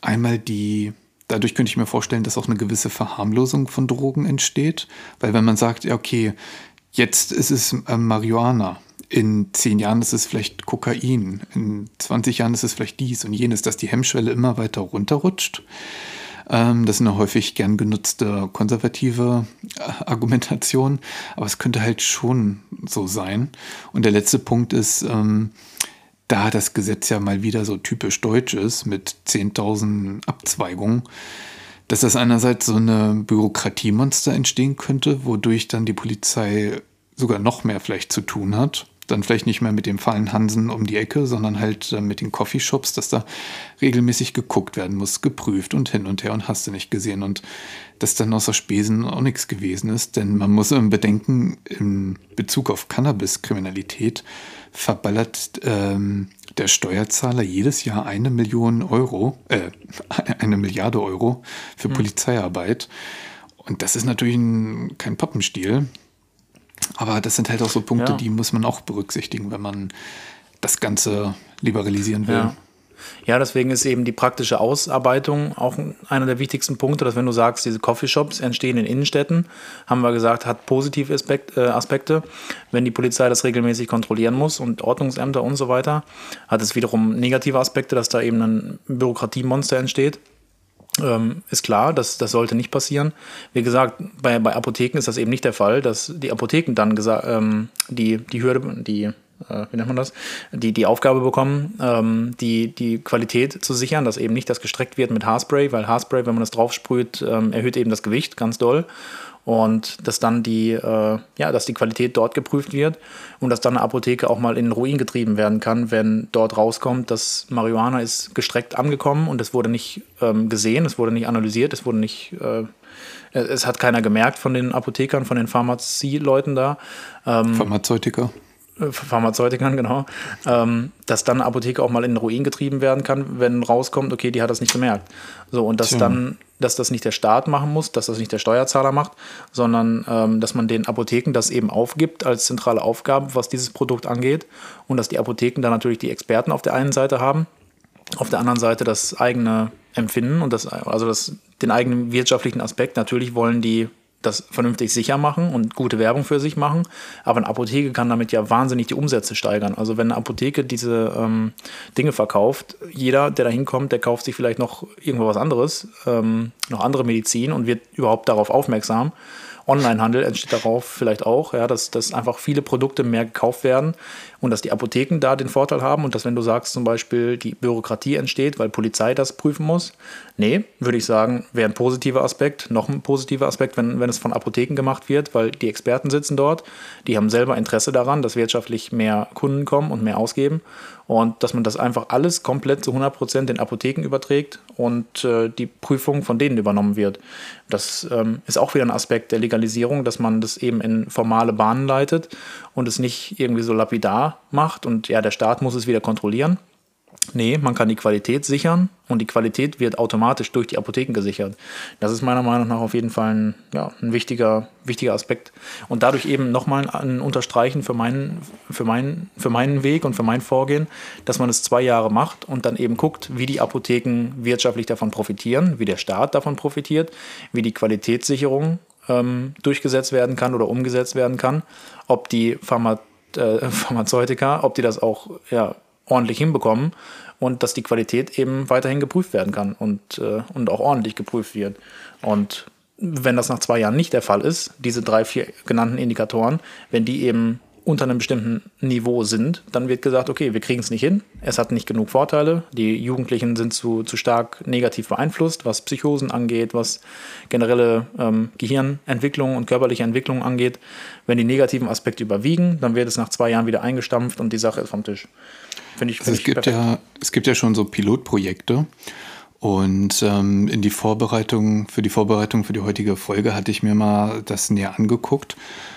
einmal die dadurch könnte ich mir vorstellen, dass auch eine gewisse Verharmlosung von Drogen entsteht. Weil wenn man sagt, ja, okay, jetzt ist es äh, Marihuana, in zehn Jahren ist es vielleicht Kokain, in 20 Jahren ist es vielleicht dies und jenes, dass die Hemmschwelle immer weiter runterrutscht. Ähm, das ist eine häufig gern genutzte konservative äh, Argumentation, aber es könnte halt schon so sein. Und der letzte Punkt ist, ähm, da das Gesetz ja mal wieder so typisch deutsch ist, mit 10.000 Abzweigungen, dass das einerseits so eine Bürokratiemonster entstehen könnte, wodurch dann die Polizei sogar noch mehr vielleicht zu tun hat dann vielleicht nicht mehr mit dem Fallen Hansen um die Ecke, sondern halt äh, mit den Coffeeshops, dass da regelmäßig geguckt werden muss, geprüft und hin und her und hast du nicht gesehen. Und dass dann außer Spesen auch nichts gewesen ist, denn man muss bedenken, in Bezug auf Cannabiskriminalität verballert ähm, der Steuerzahler jedes Jahr eine Million Euro, äh, eine Milliarde Euro für mhm. Polizeiarbeit. Und das ist natürlich ein, kein Pappenstiel. Aber das sind halt auch so Punkte, ja. die muss man auch berücksichtigen, wenn man das Ganze liberalisieren will. Ja. Ja, deswegen ist eben die praktische Ausarbeitung auch einer der wichtigsten Punkte, dass wenn du sagst, diese Coffeeshops entstehen in Innenstädten, haben wir gesagt, hat positive Aspekt, äh, Aspekte. Wenn die Polizei das regelmäßig kontrollieren muss und Ordnungsämter und so weiter, hat es wiederum negative Aspekte, dass da eben ein Bürokratiemonster entsteht. Ähm, ist klar, das, das sollte nicht passieren. Wie gesagt, bei, bei Apotheken ist das eben nicht der Fall, dass die Apotheken dann ähm, die, die Hürde, die äh, wie nennt man das, die, die Aufgabe bekommen, ähm, die, die Qualität zu sichern, dass eben nicht das gestreckt wird mit Haarspray, weil Haarspray, wenn man das draufsprüht, ähm, erhöht eben das Gewicht ganz doll und dass dann die, äh, ja, dass die Qualität dort geprüft wird und dass dann eine Apotheke auch mal in Ruin getrieben werden kann, wenn dort rauskommt, dass Marihuana ist gestreckt angekommen und es wurde nicht ähm, gesehen, es wurde nicht analysiert, es wurde nicht, äh, es hat keiner gemerkt von den Apothekern, von den Pharmazieleuten da. Ähm, Pharmazeutiker. Pharmazeutikern, genau, ähm, dass dann eine Apotheke auch mal in den Ruin getrieben werden kann, wenn rauskommt, okay, die hat das nicht gemerkt. So, und dass Tja. dann, dass das nicht der Staat machen muss, dass das nicht der Steuerzahler macht, sondern ähm, dass man den Apotheken das eben aufgibt als zentrale Aufgabe, was dieses Produkt angeht. Und dass die Apotheken dann natürlich die Experten auf der einen Seite haben, auf der anderen Seite das eigene Empfinden und das, also das, den eigenen wirtschaftlichen Aspekt. Natürlich wollen die das vernünftig sicher machen und gute Werbung für sich machen. Aber eine Apotheke kann damit ja wahnsinnig die Umsätze steigern. Also wenn eine Apotheke diese ähm, Dinge verkauft, jeder, der da hinkommt, der kauft sich vielleicht noch irgendwo was anderes, ähm, noch andere Medizin und wird überhaupt darauf aufmerksam. Onlinehandel entsteht darauf vielleicht auch, ja, dass, dass einfach viele Produkte mehr gekauft werden und dass die Apotheken da den Vorteil haben und dass, wenn du sagst, zum Beispiel die Bürokratie entsteht, weil Polizei das prüfen muss. Nee, würde ich sagen, wäre ein positiver Aspekt, noch ein positiver Aspekt, wenn, wenn es von Apotheken gemacht wird, weil die Experten sitzen dort, die haben selber Interesse daran, dass wirtschaftlich mehr Kunden kommen und mehr ausgeben und dass man das einfach alles komplett zu 100 Prozent den Apotheken überträgt und äh, die Prüfung von denen übernommen wird. Das ähm, ist auch wieder ein Aspekt der Legalisierung, dass man das eben in formale Bahnen leitet und es nicht irgendwie so lapidar macht und ja, der Staat muss es wieder kontrollieren. Nee, man kann die Qualität sichern und die Qualität wird automatisch durch die Apotheken gesichert. Das ist meiner Meinung nach auf jeden Fall ein, ja, ein wichtiger, wichtiger Aspekt. Und dadurch eben nochmal ein Unterstreichen für meinen, für, meinen, für meinen Weg und für mein Vorgehen, dass man es zwei Jahre macht und dann eben guckt, wie die Apotheken wirtschaftlich davon profitieren, wie der Staat davon profitiert, wie die Qualitätssicherung ähm, durchgesetzt werden kann oder umgesetzt werden kann, ob die Pharma, äh, Pharmazeutika, ob die das auch ja, ordentlich hinbekommen und dass die Qualität eben weiterhin geprüft werden kann und, äh, und auch ordentlich geprüft wird. Und wenn das nach zwei Jahren nicht der Fall ist, diese drei, vier genannten Indikatoren, wenn die eben unter einem bestimmten Niveau sind, dann wird gesagt, okay, wir kriegen es nicht hin, es hat nicht genug Vorteile, die Jugendlichen sind zu, zu stark negativ beeinflusst, was Psychosen angeht, was generelle ähm, Gehirnentwicklung und körperliche Entwicklung angeht. Wenn die negativen Aspekte überwiegen, dann wird es nach zwei Jahren wieder eingestampft und die Sache ist vom Tisch. Finde ich, find also es, gibt ja, es gibt ja schon so Pilotprojekte. Und ähm, in die Vorbereitung, für die Vorbereitung für die heutige Folge hatte ich mir mal das näher angeguckt.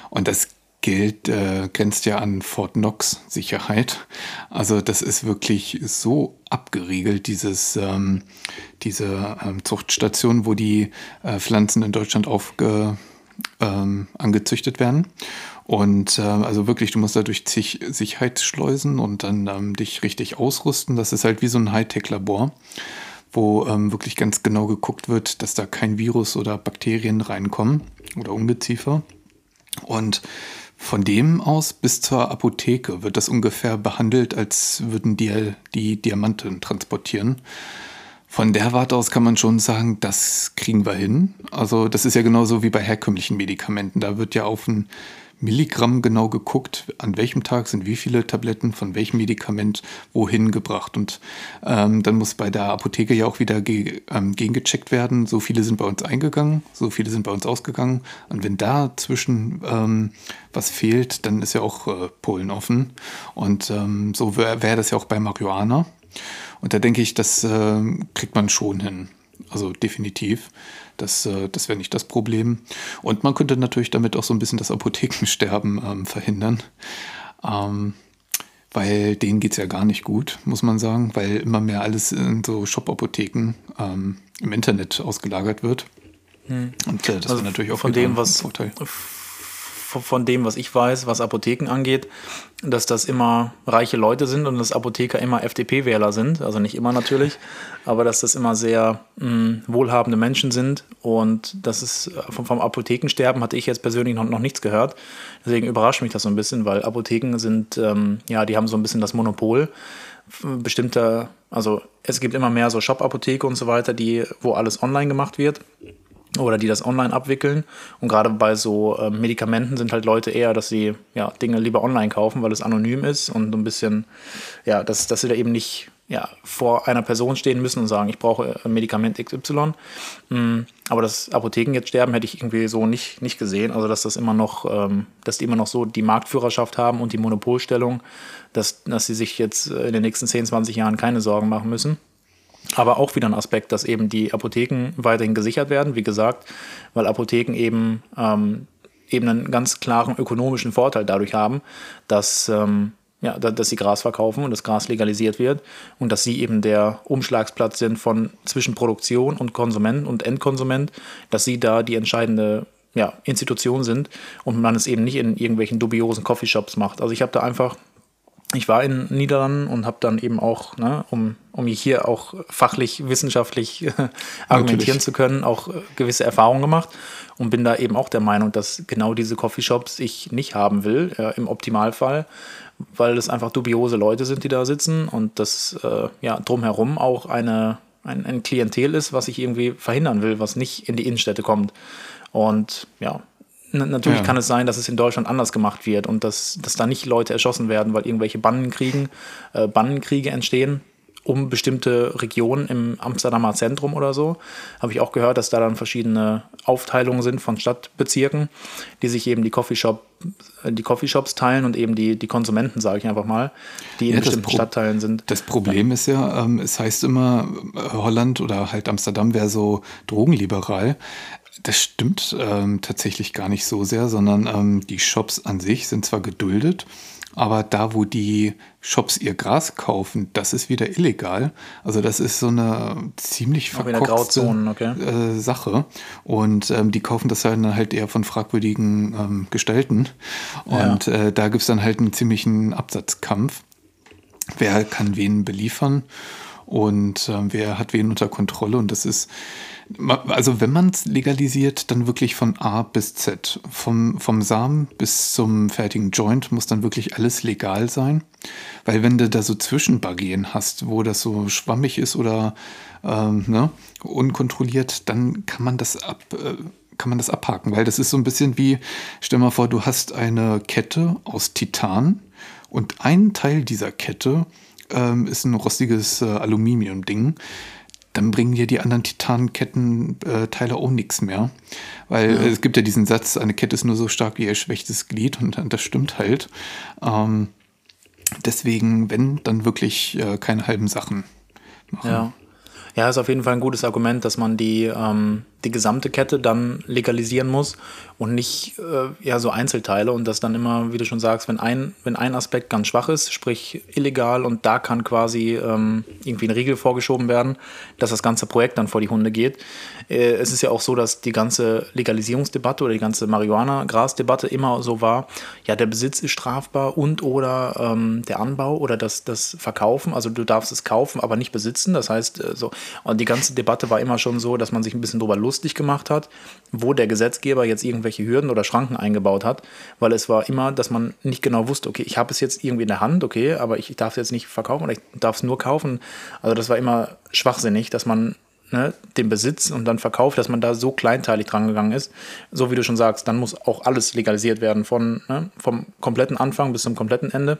Und das gilt, äh, grenzt ja an Fort Knox Sicherheit. Also das ist wirklich so abgeriegelt, dieses, ähm, diese ähm, Zuchtstation, wo die äh, Pflanzen in Deutschland aufge, ähm, angezüchtet werden. Und äh, also wirklich, du musst da durch zig Sicherheitsschleusen und dann ähm, dich richtig ausrüsten. Das ist halt wie so ein Hightech-Labor, wo ähm, wirklich ganz genau geguckt wird, dass da kein Virus oder Bakterien reinkommen oder Ungeziefer. Und von dem aus bis zur Apotheke wird das ungefähr behandelt, als würden die die Diamanten transportieren. Von der Warte aus kann man schon sagen, das kriegen wir hin. Also das ist ja genauso wie bei herkömmlichen Medikamenten. Da wird ja auf ein Milligramm genau geguckt, an welchem Tag sind wie viele Tabletten von welchem Medikament wohin gebracht. Und ähm, dann muss bei der Apotheke ja auch wieder ge ähm, gegengecheckt werden. So viele sind bei uns eingegangen, so viele sind bei uns ausgegangen. Und wenn dazwischen ähm, was fehlt, dann ist ja auch äh, Polen offen. Und ähm, so wäre wär das ja auch bei Marihuana. Und da denke ich, das äh, kriegt man schon hin. Also definitiv. Das, äh, das wäre nicht das Problem. Und man könnte natürlich damit auch so ein bisschen das Apothekensterben ähm, verhindern. Ähm, weil denen geht es ja gar nicht gut, muss man sagen, weil immer mehr alles in so Shop-Apotheken ähm, im Internet ausgelagert wird. Hm. Und äh, das also ist natürlich auch von dem, was Vorteil von dem, was ich weiß, was Apotheken angeht, dass das immer reiche Leute sind und dass Apotheker immer FDP-Wähler sind. Also nicht immer natürlich, aber dass das immer sehr mh, hm, wohlhabende Menschen sind. Und das ist vom, vom Apothekensterben hatte ich jetzt persönlich noch, noch nichts gehört. Deswegen überrascht mich das so ein bisschen, weil Apotheken sind, ähm, ja, die haben so ein bisschen das Monopol bestimmter, also es gibt immer mehr so Shop-Apotheke und so weiter, die, wo alles online gemacht wird oder die das online abwickeln. Und gerade bei so äh, Medikamenten sind halt Leute eher, dass sie ja, Dinge lieber online kaufen, weil es anonym ist und ein bisschen, ja, dass, dass sie da eben nicht ja, vor einer Person stehen müssen und sagen, ich brauche ein Medikament XY. Mhm. Aber das Apotheken jetzt sterben, hätte ich irgendwie so nicht, nicht gesehen. Also dass das immer noch, ähm, dass die immer noch so die Marktführerschaft haben und die Monopolstellung, dass, dass sie sich jetzt in den nächsten 10, 20 Jahren keine Sorgen machen müssen. Aber auch wieder ein Aspekt, dass eben die Apotheken weiterhin gesichert werden, wie gesagt, weil Apotheken eben, ähm, eben einen ganz klaren ökonomischen Vorteil dadurch haben, dass, ähm, ja, dass sie Gras verkaufen und das Gras legalisiert wird und dass sie eben der Umschlagsplatz sind von zwischen Produktion und Konsument und Endkonsument, dass sie da die entscheidende ja, Institution sind und man es eben nicht in irgendwelchen dubiosen Coffeeshops macht. Also ich habe da einfach ich war in Niederlanden und habe dann eben auch, ne, um, um hier auch fachlich, wissenschaftlich argumentieren Natürlich. zu können, auch äh, gewisse Erfahrungen gemacht und bin da eben auch der Meinung, dass genau diese Coffeeshops ich nicht haben will, äh, im Optimalfall, weil es einfach dubiose Leute sind, die da sitzen und das äh, ja drumherum auch eine, ein, ein Klientel ist, was ich irgendwie verhindern will, was nicht in die Innenstädte kommt. Und ja, Natürlich ja. kann es sein, dass es in Deutschland anders gemacht wird und dass, dass da nicht Leute erschossen werden, weil irgendwelche Bannenkriegen, äh, Bannenkriege entstehen um bestimmte Regionen im Amsterdamer Zentrum oder so. Habe ich auch gehört, dass da dann verschiedene Aufteilungen sind von Stadtbezirken, die sich eben die Coffeeshop, äh, die Coffeeshops teilen und eben die, die Konsumenten, sage ich einfach mal, die in ja, bestimmten Stadtteilen sind. Das Problem ist ja, ähm, es heißt immer, äh, Holland oder halt Amsterdam wäre so drogenliberal. Das stimmt ähm, tatsächlich gar nicht so sehr, sondern ähm, die Shops an sich sind zwar geduldet, aber da, wo die Shops ihr Gras kaufen, das ist wieder illegal. Also das ist so eine ziemlich verkorkste okay. äh, Sache. Und ähm, die kaufen das dann halt eher von fragwürdigen ähm, Gestalten. Und ja. äh, da gibt es dann halt einen ziemlichen Absatzkampf. Wer kann wen beliefern? Und äh, wer hat wen unter Kontrolle. Und das ist, also wenn man es legalisiert, dann wirklich von A bis Z. Vom, vom Samen bis zum fertigen Joint muss dann wirklich alles legal sein. Weil wenn du da so Zwischenbarrieren hast, wo das so schwammig ist oder ähm, ne, unkontrolliert, dann kann man das ab. Äh, kann man das abhaken, weil das ist so ein bisschen wie, stell mal vor, du hast eine Kette aus Titan und ein Teil dieser Kette ähm, ist ein rostiges äh, Aluminium-Ding, dann bringen dir die anderen Titankettenteile äh, auch nichts mehr. Weil ja. es gibt ja diesen Satz, eine Kette ist nur so stark wie ihr schwächstes Glied und das stimmt halt. Ähm, deswegen, wenn, dann wirklich äh, keine halben Sachen machen. Ja. Ja, ist auf jeden Fall ein gutes Argument, dass man die, ähm, die gesamte Kette dann legalisieren muss und nicht äh, ja, so Einzelteile und das dann immer, wie du schon sagst, wenn ein, wenn ein Aspekt ganz schwach ist, sprich illegal und da kann quasi ähm, irgendwie ein Riegel vorgeschoben werden, dass das ganze Projekt dann vor die Hunde geht. Äh, es ist ja auch so, dass die ganze Legalisierungsdebatte oder die ganze Marihuana-Gras-Debatte immer so war, ja, der Besitz ist strafbar und oder ähm, der Anbau oder das, das Verkaufen, also du darfst es kaufen, aber nicht besitzen, das heißt äh, so, und die ganze Debatte war immer schon so, dass man sich ein bisschen drüber lustig gemacht hat, wo der Gesetzgeber jetzt irgendwelche irgendwelche Hürden oder Schranken eingebaut hat, weil es war immer, dass man nicht genau wusste, okay, ich habe es jetzt irgendwie in der Hand, okay, aber ich, darf es jetzt nicht verkaufen oder ich darf es nur kaufen. Also das war immer schwachsinnig, dass man ne, den Besitz und dann Verkauf, dass man da so kleinteilig dran gegangen ist. So wie du schon sagst, dann muss auch alles legalisiert werden, von, ne, vom kompletten Anfang bis zum kompletten Ende.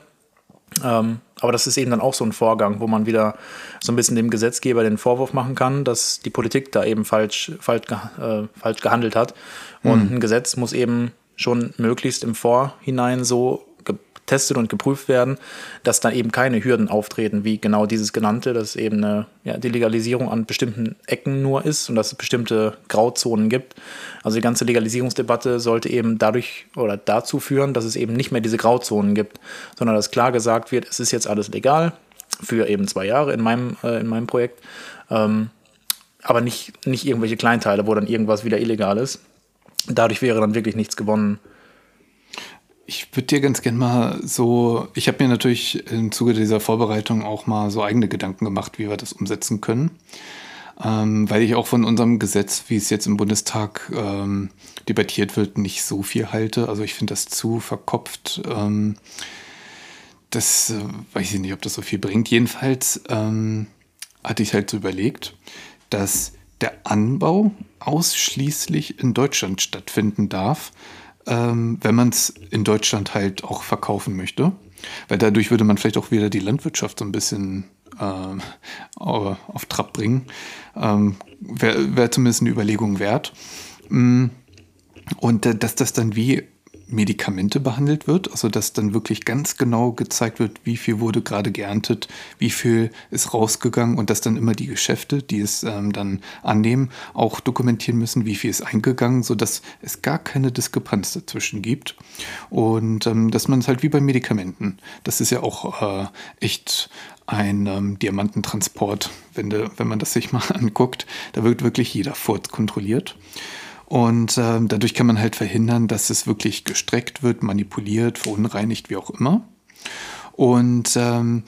Ähm, aber das ist eben dann auch so ein Vorgang, wo man wieder so ein bisschen dem Gesetzgeber den Vorwurf machen kann, dass die Politik da eben falsch, falsch, äh, falsch gehandelt hat. Und mhm. ein Gesetz muss eben schon möglichst im Vorhinein so getestet und geprüft werden, dass dann eben keine Hürden auftreten, wie genau dieses genannte, dass eben eine ja, die Legalisierung an bestimmten Ecken nur ist und dass es bestimmte Grauzonen gibt. Also die ganze Legalisierungsdebatte sollte eben dadurch oder dazu führen, dass es eben nicht mehr diese Grauzonen gibt, sondern dass klar gesagt wird, es ist jetzt alles legal für eben zwei Jahre in meinem, äh, in meinem Projekt, ähm, aber nicht, nicht irgendwelche Kleinteile, wo dann irgendwas wieder illegal ist. Dadurch wäre dann wirklich nichts gewonnen. Ich würde dir ganz gerne mal so, ich habe mir natürlich im Zuge dieser Vorbereitung auch mal so eigene Gedanken gemacht, wie wir das umsetzen können. Ähm, weil ich auch von unserem Gesetz, wie es jetzt im Bundestag ähm, debattiert wird, nicht so viel halte. Also ich finde das zu verkopft. Ähm, das äh, weiß ich nicht, ob das so viel bringt. Jedenfalls ähm, hatte ich halt so überlegt, dass der Anbau ausschließlich in Deutschland stattfinden darf ähm, wenn man es in Deutschland halt auch verkaufen möchte. Weil dadurch würde man vielleicht auch wieder die Landwirtschaft so ein bisschen ähm, auf Trab bringen. Ähm, Wäre wär zumindest eine Überlegung wert. Mm, und äh, dass das dann wie Medikamente behandelt wird, also dass dann wirklich ganz genau gezeigt wird, wie viel wurde gerade geerntet, wie viel ist rausgegangen und dass dann immer die Geschäfte, die es ähm, dann annehmen, auch dokumentieren müssen, wie viel ist eingegangen, sodass es gar keine Diskrepanz dazwischen gibt. Und ähm, dass man es halt wie bei Medikamenten, das ist ja auch äh, echt ein ähm, Diamantentransport, wenn, de, wenn man das sich mal anguckt, da wird wirklich jeder Furz kontrolliert. Und äh, dadurch kann man halt verhindern, dass es wirklich gestreckt wird, manipuliert, verunreinigt, wie auch immer. Und ähm,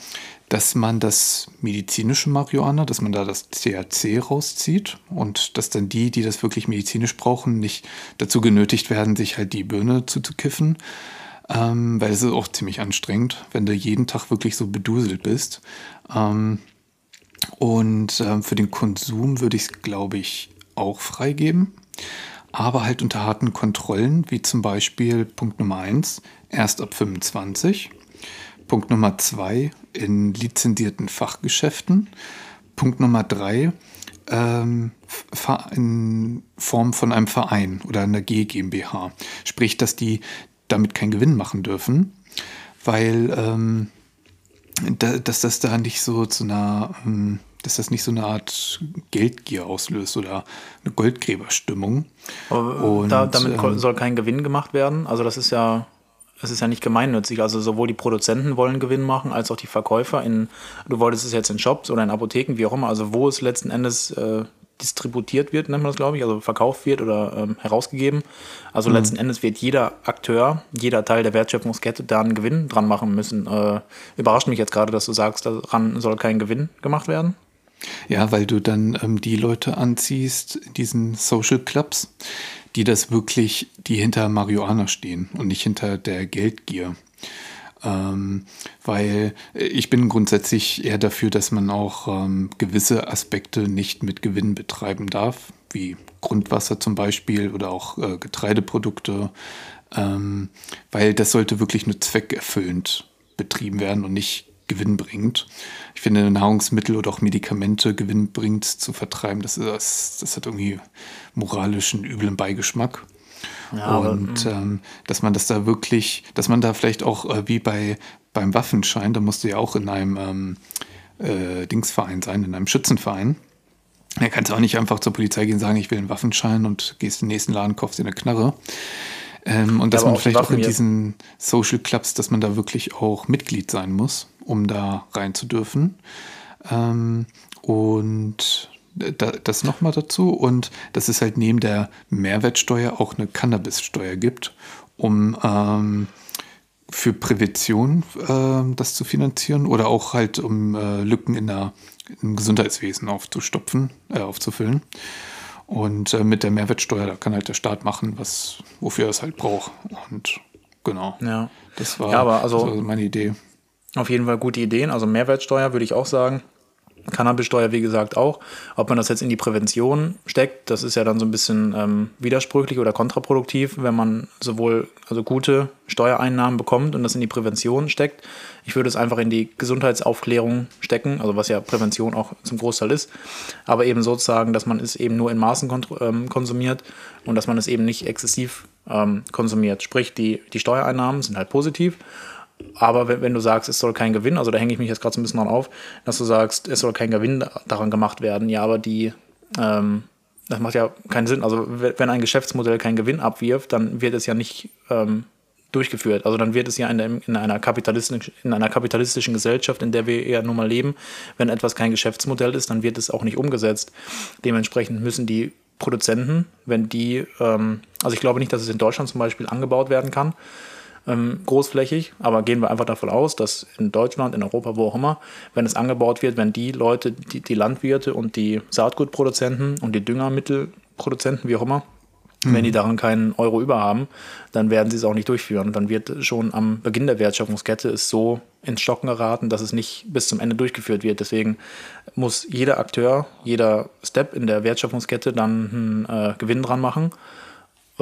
dass man das medizinische Marihuana, dass man da das THC rauszieht und dass dann die, die das wirklich medizinisch brauchen, nicht dazu genötigt werden, sich halt die Birne zuzukiffen, ähm, weil es ist auch ziemlich anstrengend, wenn du jeden Tag wirklich so beduselt bist. Ähm, und äh, für den Konsum würde ich es, glaube ich, auch freigeben aber halt unter harten Kontrollen, wie zum Beispiel Punkt Nummer 1, erst ab 25. Punkt Nummer 2, in lizenzierten Fachgeschäften. Punkt Nummer 3, ähm, in Form von einem Verein oder einer GmbH. Sprich, dass die damit keinen Gewinn machen dürfen, weil ähm, da, dass das da nicht so zu einer ähm, dass das nicht so eine Art Geldgier auslöst oder eine Goldgräberstimmung. Aber Und, da, damit ähm, soll kein Gewinn gemacht werden. Also das ist ja, das ist ja nicht gemeinnützig. Also sowohl die Produzenten wollen Gewinn machen, als auch die Verkäufer. In, du wolltest es jetzt in Shops oder in Apotheken, wie auch immer. Also wo es letzten Endes äh, distributiert wird, nennt man das, glaube ich, also verkauft wird oder ähm, herausgegeben. Also mhm. letzten Endes wird jeder Akteur, jeder Teil der Wertschöpfungskette da einen Gewinn dran machen müssen. Äh, überrascht mich jetzt gerade, dass du sagst, daran soll kein Gewinn gemacht werden. Ja, weil du dann ähm, die Leute anziehst, diesen Social Clubs, die das wirklich, die hinter Marihuana stehen und nicht hinter der Geldgier. Ähm, weil ich bin grundsätzlich eher dafür, dass man auch ähm, gewisse Aspekte nicht mit Gewinn betreiben darf, wie Grundwasser zum Beispiel oder auch äh, Getreideprodukte, ähm, weil das sollte wirklich nur zweckerfüllend betrieben werden und nicht gewinnbringend. Ich finde, Nahrungsmittel oder auch Medikamente gewinnbringend zu vertreiben, das, ist, das hat irgendwie moralischen üblen Beigeschmack. Ja, und aber, ähm, dass man das da wirklich, dass man da vielleicht auch äh, wie bei beim Waffenschein, da musst du ja auch in einem ähm, äh, Dingsverein sein, in einem Schützenverein. Da kannst du auch nicht einfach zur Polizei gehen und sagen, ich will einen Waffenschein und gehst in den nächsten Laden, kaufst dir eine Knarre. Ähm, und dass man vielleicht auch in diesen Social Clubs, dass man da wirklich auch Mitglied sein muss, um da rein zu dürfen. Ähm, und das nochmal dazu. Und dass es halt neben der Mehrwertsteuer auch eine Cannabissteuer gibt, um ähm, für Prävention äh, das zu finanzieren oder auch halt um äh, Lücken in der, im Gesundheitswesen aufzustopfen, äh, aufzufüllen. Und äh, mit der Mehrwertsteuer, da kann halt der Staat machen, was, wofür er es halt braucht. Und genau. Ja. Das war, ja, aber also, das war meine Idee. Auf jeden Fall gute Ideen. Also Mehrwertsteuer würde ich auch sagen. Cannabissteuer, wie gesagt, auch. Ob man das jetzt in die Prävention steckt, das ist ja dann so ein bisschen ähm, widersprüchlich oder kontraproduktiv, wenn man sowohl also gute Steuereinnahmen bekommt und das in die Prävention steckt. Ich würde es einfach in die Gesundheitsaufklärung stecken, also was ja Prävention auch zum Großteil ist, aber eben sozusagen, dass man es eben nur in Maßen ähm, konsumiert und dass man es eben nicht exzessiv ähm, konsumiert. Sprich, die, die Steuereinnahmen sind halt positiv aber wenn, wenn, du sagst, es soll kein Gewinn, also da hänge ich mich jetzt gerade so ein bisschen dran auf, dass du sagst, es soll kein Gewinn daran gemacht werden, ja, aber die, ähm, das macht ja keinen Sinn. Also wenn ein Geschäftsmodell keinen Gewinn abwirft, dann wird es ja nicht ähm, durchgeführt. Also dann wird es ja in, der, in, einer kapitalistischen, in einer kapitalistischen Gesellschaft, in der wir ja nun mal leben, wenn etwas kein Geschäftsmodell ist, dann wird es auch nicht umgesetzt. Dementsprechend müssen die Produzenten, wenn die, ähm, also ich glaube nicht, dass es in Deutschland zum Beispiel angebaut werden kann, ähm, großflächig, aber gehen wir einfach davon aus, dass in Deutschland, in Europa, wo auch immer, wenn es angebaut wird, wenn die Leute, die, die Landwirte und die Saatgutproduzenten und die Düngermittelproduzenten, wie auch immer, Mhm. Wenn die daran keinen Euro über haben, dann werden sie es auch nicht durchführen. Dann wird schon am Beginn der Wertschöpfungskette es so ins Stocken geraten, dass es nicht bis zum Ende durchgeführt wird. Deswegen muss jeder Akteur, jeder Step in der Wertschöpfungskette dann einen äh, Gewinn dran machen,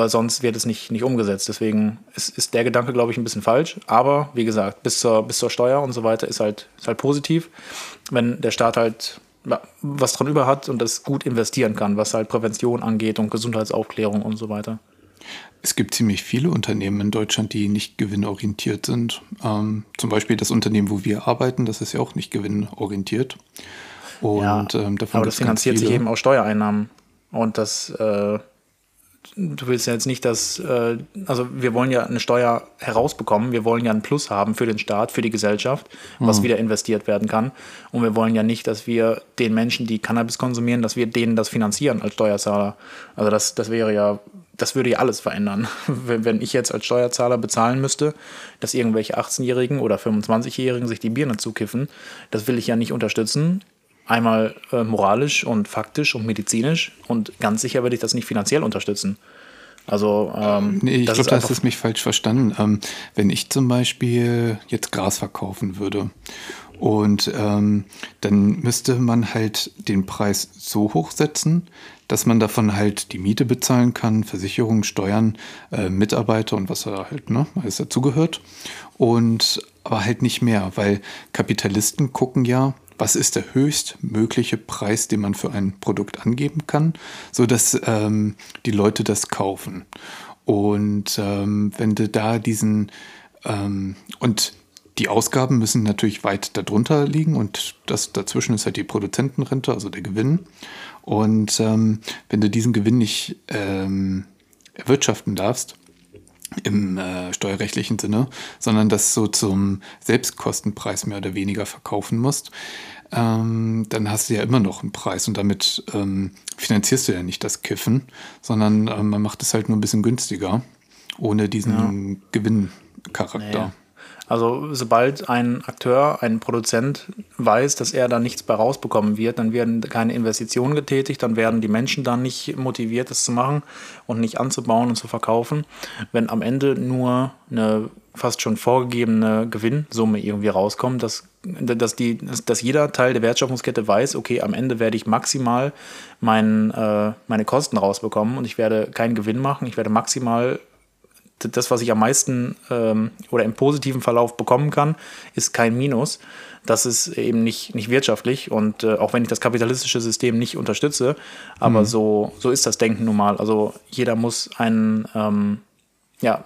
weil sonst wird es nicht, nicht umgesetzt. Deswegen ist, ist der Gedanke, glaube ich, ein bisschen falsch. Aber wie gesagt, bis zur, bis zur Steuer und so weiter ist halt, ist halt positiv. Wenn der Staat halt was dran über hat und das gut investieren kann, was halt Prävention angeht und Gesundheitsaufklärung und so weiter. Es gibt ziemlich viele Unternehmen in Deutschland, die nicht gewinnorientiert sind. Ähm, zum Beispiel das Unternehmen, wo wir arbeiten, das ist ja auch nicht gewinnorientiert. Und ja, ähm, davon aber das finanziert sich eben aus Steuereinnahmen. Und das äh, du willst ja jetzt nicht, dass, äh, also wir wollen ja eine Steuer herausbekommen, wir wollen ja einen Plus haben für den Staat, für die Gesellschaft, was mhm. wieder investiert werden kann. Und wir wollen ja nicht, dass wir den Menschen, die Cannabis konsumieren, dass wir denen das finanzieren als Steuerzahler. Also das, das wäre ja, das würde ja alles verändern. Wenn ich jetzt als Steuerzahler bezahlen müsste, dass irgendwelche 18-Jährigen oder 25-Jährigen sich die Birne zukiffen, das will ich ja nicht unterstützen. Einmal äh, moralisch und faktisch und medizinisch und ganz sicher werde ich das nicht finanziell unterstützen. Also, ähm, nee, ich glaube, da hast du mich falsch verstanden. Ähm, wenn ich zum Beispiel jetzt Gras verkaufen würde und ähm, dann müsste man halt den Preis so hoch setzen, dass man davon halt die Miete bezahlen kann, Versicherungen, Steuern, äh, Mitarbeiter und was da halt ne, alles dazugehört. Und aber halt nicht mehr, weil Kapitalisten gucken ja, was ist der höchstmögliche Preis, den man für ein Produkt angeben kann, sodass ähm, die Leute das kaufen. Und ähm, wenn du da diesen ähm, und die Ausgaben müssen natürlich weit darunter liegen und das dazwischen ist halt die Produzentenrente, also der Gewinn. Und ähm, wenn du diesen Gewinn nicht ähm, erwirtschaften darfst, im äh, steuerrechtlichen Sinne, sondern das so zum Selbstkostenpreis mehr oder weniger verkaufen musst, ähm, dann hast du ja immer noch einen Preis und damit ähm, finanzierst du ja nicht das Kiffen, sondern ähm, man macht es halt nur ein bisschen günstiger, ohne diesen ja. Gewinncharakter. Naja. Also sobald ein Akteur, ein Produzent weiß, dass er da nichts bei rausbekommen wird, dann werden keine Investitionen getätigt, dann werden die Menschen dann nicht motiviert, das zu machen und nicht anzubauen und zu verkaufen. Wenn am Ende nur eine fast schon vorgegebene Gewinnsumme irgendwie rauskommt, dass, dass, die, dass jeder Teil der Wertschöpfungskette weiß, okay, am Ende werde ich maximal mein, äh, meine Kosten rausbekommen und ich werde keinen Gewinn machen, ich werde maximal das, was ich am meisten ähm, oder im positiven Verlauf bekommen kann, ist kein Minus. Das ist eben nicht, nicht wirtschaftlich und äh, auch wenn ich das kapitalistische System nicht unterstütze, aber mhm. so, so ist das Denken nun mal. Also jeder muss einen, ähm, ja,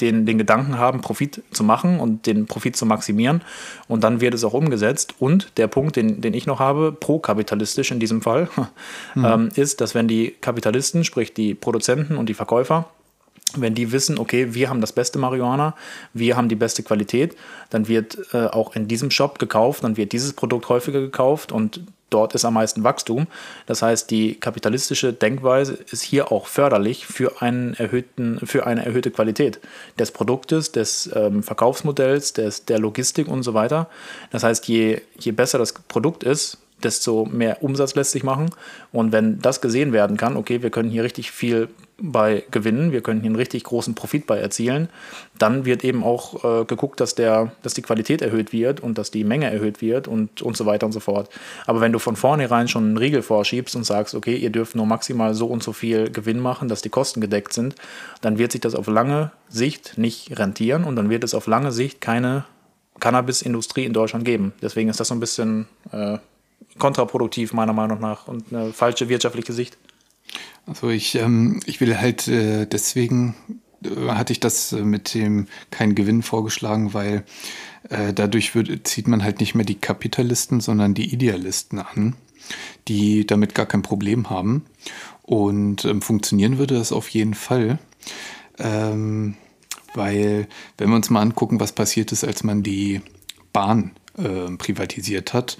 den, den Gedanken haben, Profit zu machen und den Profit zu maximieren. Und dann wird es auch umgesetzt. Und der Punkt, den, den ich noch habe, pro-kapitalistisch in diesem Fall, mhm. ähm, ist, dass wenn die Kapitalisten, sprich die Produzenten und die Verkäufer, wenn die wissen, okay, wir haben das beste Marihuana, wir haben die beste Qualität, dann wird äh, auch in diesem Shop gekauft, dann wird dieses Produkt häufiger gekauft und dort ist am meisten Wachstum. Das heißt, die kapitalistische Denkweise ist hier auch förderlich für, einen erhöhten, für eine erhöhte Qualität des Produktes, des ähm, Verkaufsmodells, des, der Logistik und so weiter. Das heißt, je, je besser das Produkt ist, desto mehr Umsatz lässt sich machen. Und wenn das gesehen werden kann, okay, wir können hier richtig viel bei gewinnen, wir können hier einen richtig großen Profit bei erzielen, dann wird eben auch äh, geguckt, dass, der, dass die Qualität erhöht wird und dass die Menge erhöht wird und, und so weiter und so fort. Aber wenn du von vornherein schon einen Riegel vorschiebst und sagst, okay, ihr dürft nur maximal so und so viel Gewinn machen, dass die Kosten gedeckt sind, dann wird sich das auf lange Sicht nicht rentieren und dann wird es auf lange Sicht keine Cannabis-Industrie in Deutschland geben. Deswegen ist das so ein bisschen äh, kontraproduktiv meiner Meinung nach und eine falsche wirtschaftliche Sicht. Also ich, ähm, ich will halt äh, deswegen äh, hatte ich das äh, mit dem kein Gewinn vorgeschlagen, weil äh, dadurch wird, zieht man halt nicht mehr die Kapitalisten, sondern die Idealisten an, die damit gar kein Problem haben. Und ähm, funktionieren würde das auf jeden Fall. Ähm, weil, wenn wir uns mal angucken, was passiert ist, als man die Bahn äh, privatisiert hat,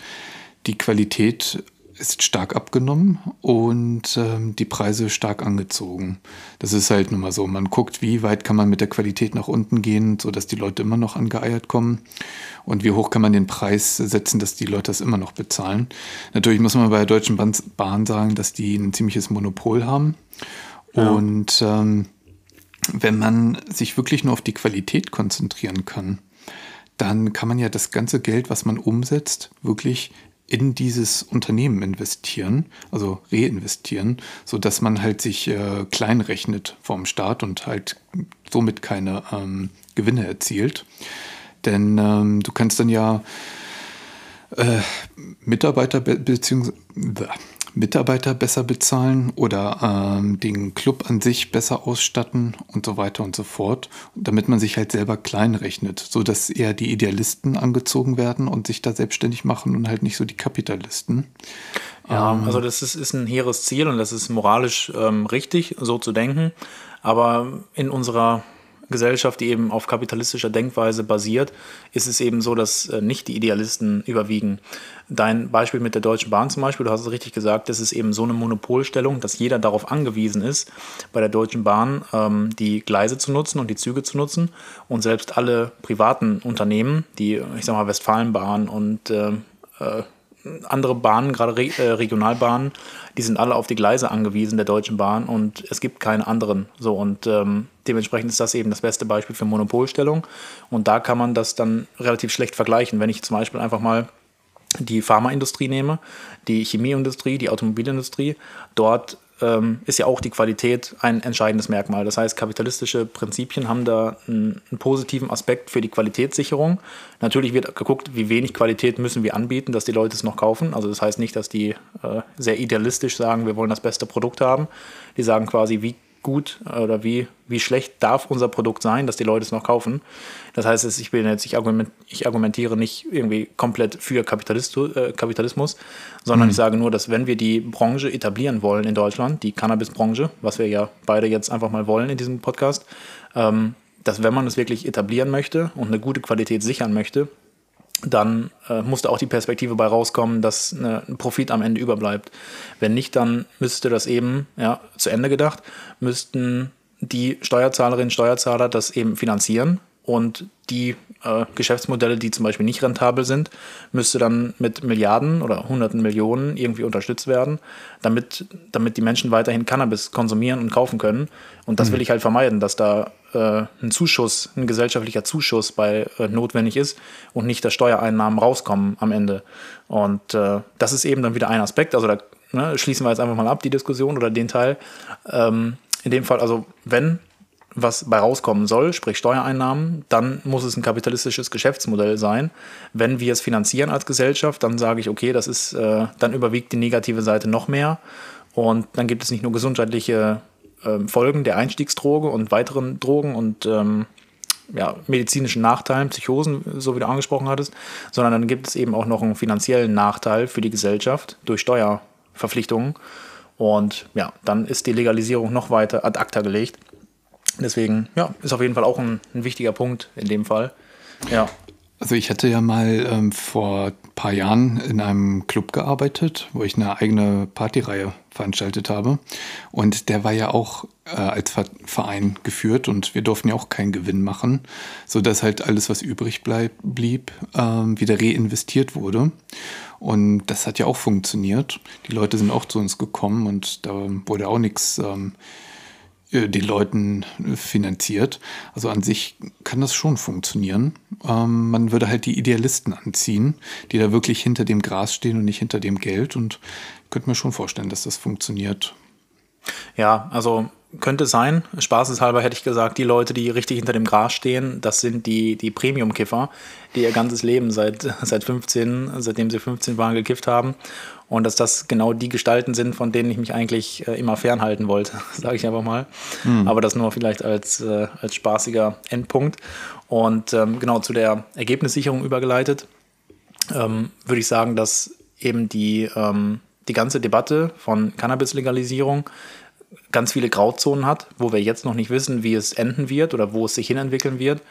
die Qualität ist stark abgenommen und ähm, die Preise stark angezogen. Das ist halt nun mal so. Man guckt, wie weit kann man mit der Qualität nach unten gehen, sodass die Leute immer noch angeeiert kommen und wie hoch kann man den Preis setzen, dass die Leute das immer noch bezahlen. Natürlich muss man bei der Deutschen Bahn sagen, dass die ein ziemliches Monopol haben. Ja. Und ähm, wenn man sich wirklich nur auf die Qualität konzentrieren kann, dann kann man ja das ganze Geld, was man umsetzt, wirklich in dieses Unternehmen investieren, also reinvestieren, so dass man halt sich äh, klein vom Staat und halt somit keine ähm, Gewinne erzielt. Denn ähm, du kannst dann ja äh, Mitarbeiter beziehungsweise Mitarbeiter besser bezahlen oder ähm, den Club an sich besser ausstatten und so weiter und so fort, damit man sich halt selber klein rechnet, sodass eher die Idealisten angezogen werden und sich da selbstständig machen und halt nicht so die Kapitalisten. Ja, ähm, also das ist, ist ein hehres Ziel und das ist moralisch ähm, richtig, so zu denken. Aber in unserer Gesellschaft, die eben auf kapitalistischer Denkweise basiert, ist es eben so, dass äh, nicht die Idealisten überwiegen. Dein Beispiel mit der Deutschen Bahn zum Beispiel, du hast es richtig gesagt, das ist eben so eine Monopolstellung, dass jeder darauf angewiesen ist, bei der Deutschen Bahn ähm, die Gleise zu nutzen und die Züge zu nutzen. Und selbst alle privaten Unternehmen, die, ich sag mal, Westfalenbahn und äh, äh, andere Bahnen, gerade Re äh, Regionalbahnen, die sind alle auf die Gleise angewiesen der Deutschen Bahn und es gibt keine anderen. So und ähm, dementsprechend ist das eben das beste Beispiel für Monopolstellung und da kann man das dann relativ schlecht vergleichen. Wenn ich zum Beispiel einfach mal die Pharmaindustrie nehme, die Chemieindustrie, die Automobilindustrie, dort ähm, ist ja auch die Qualität ein entscheidendes Merkmal. Das heißt, kapitalistische Prinzipien haben da einen, einen, positiven Aspekt für die Qualitätssicherung. Natürlich wird geguckt, wie wenig Qualität müssen wir anbieten, dass die Leute es noch kaufen. Also das heißt nicht, dass die äh, sehr idealistisch sagen, wir wollen das beste Produkt haben. Die sagen quasi, wie gut oder wie, wie schlecht darf unser Produkt sein, dass die Leute es noch kaufen. Das heißt, ich, bin jetzt, ich, argument, ich argumentiere nicht irgendwie komplett für äh, Kapitalismus, sondern mhm. ich sage nur, dass wenn wir die Branche etablieren wollen in Deutschland, die Cannabis-Branche, was wir ja beide jetzt einfach mal wollen in diesem Podcast, ähm, dass wenn man es wirklich etablieren möchte und eine gute Qualität sichern möchte, dann äh, muss da auch die Perspektive bei rauskommen, dass eine, ein Profit am Ende überbleibt. Wenn nicht, dann müsste das eben, ja, zu Ende gedacht, müssten die Steuerzahlerinnen und Steuerzahler das eben finanzieren und die äh, Geschäftsmodelle, die zum Beispiel nicht rentabel sind, müsste dann mit Milliarden oder hunderten Millionen irgendwie unterstützt werden, damit, damit die Menschen weiterhin Cannabis konsumieren und kaufen können. Und das mhm. will ich halt vermeiden, dass da äh, ein Zuschuss, ein gesellschaftlicher Zuschuss bei äh, notwendig ist und nicht, dass Steuereinnahmen rauskommen am Ende. Und äh, das ist eben dann wieder ein Aspekt. Also da ne, schließen wir jetzt einfach mal ab, die Diskussion oder den Teil. Ähm, in dem Fall, also wenn was bei rauskommen soll, sprich Steuereinnahmen, dann muss es ein kapitalistisches Geschäftsmodell sein. Wenn wir es finanzieren als Gesellschaft, dann sage ich, okay, das ist, äh, dann überwiegt die negative Seite noch mehr. Und dann gibt es nicht nur gesundheitliche äh, Folgen der Einstiegsdroge und weiteren Drogen und ähm, ja, medizinischen Nachteilen, Psychosen, so wie du angesprochen hattest, sondern dann gibt es eben auch noch einen finanziellen Nachteil für die Gesellschaft durch Steuerverpflichtungen. Und ja, dann ist die Legalisierung noch weiter ad acta gelegt. Deswegen, ja, ist auf jeden Fall auch ein, ein wichtiger Punkt in dem Fall. Ja. Also ich hatte ja mal ähm, vor ein paar Jahren in einem Club gearbeitet, wo ich eine eigene Partyreihe veranstaltet habe. Und der war ja auch äh, als Verein geführt und wir durften ja auch keinen Gewinn machen, sodass halt alles, was übrig bleib, blieb, ähm, wieder reinvestiert wurde. Und das hat ja auch funktioniert. Die Leute sind auch zu uns gekommen und da wurde auch nichts ähm, äh, den Leuten finanziert. Also an sich kann das schon funktionieren. Ähm, man würde halt die Idealisten anziehen, die da wirklich hinter dem Gras stehen und nicht hinter dem Geld. Und könnte mir schon vorstellen, dass das funktioniert. Ja, also könnte sein. Spaßeshalber hätte ich gesagt, die Leute, die richtig hinter dem Gras stehen, das sind die, die Premium-Kiffer, die ihr ganzes Leben seit, seit 15, seitdem sie 15 waren, gekifft haben. Und dass das genau die Gestalten sind, von denen ich mich eigentlich äh, immer fernhalten wollte, sage ich einfach mal. Mhm. Aber das nur vielleicht als, äh, als spaßiger Endpunkt. Und ähm, genau zu der Ergebnissicherung übergeleitet, ähm, würde ich sagen, dass eben die, ähm, die ganze Debatte von Cannabis-Legalisierung ganz viele Grauzonen hat, wo wir jetzt noch nicht wissen, wie es enden wird oder wo es sich hinentwickeln wird.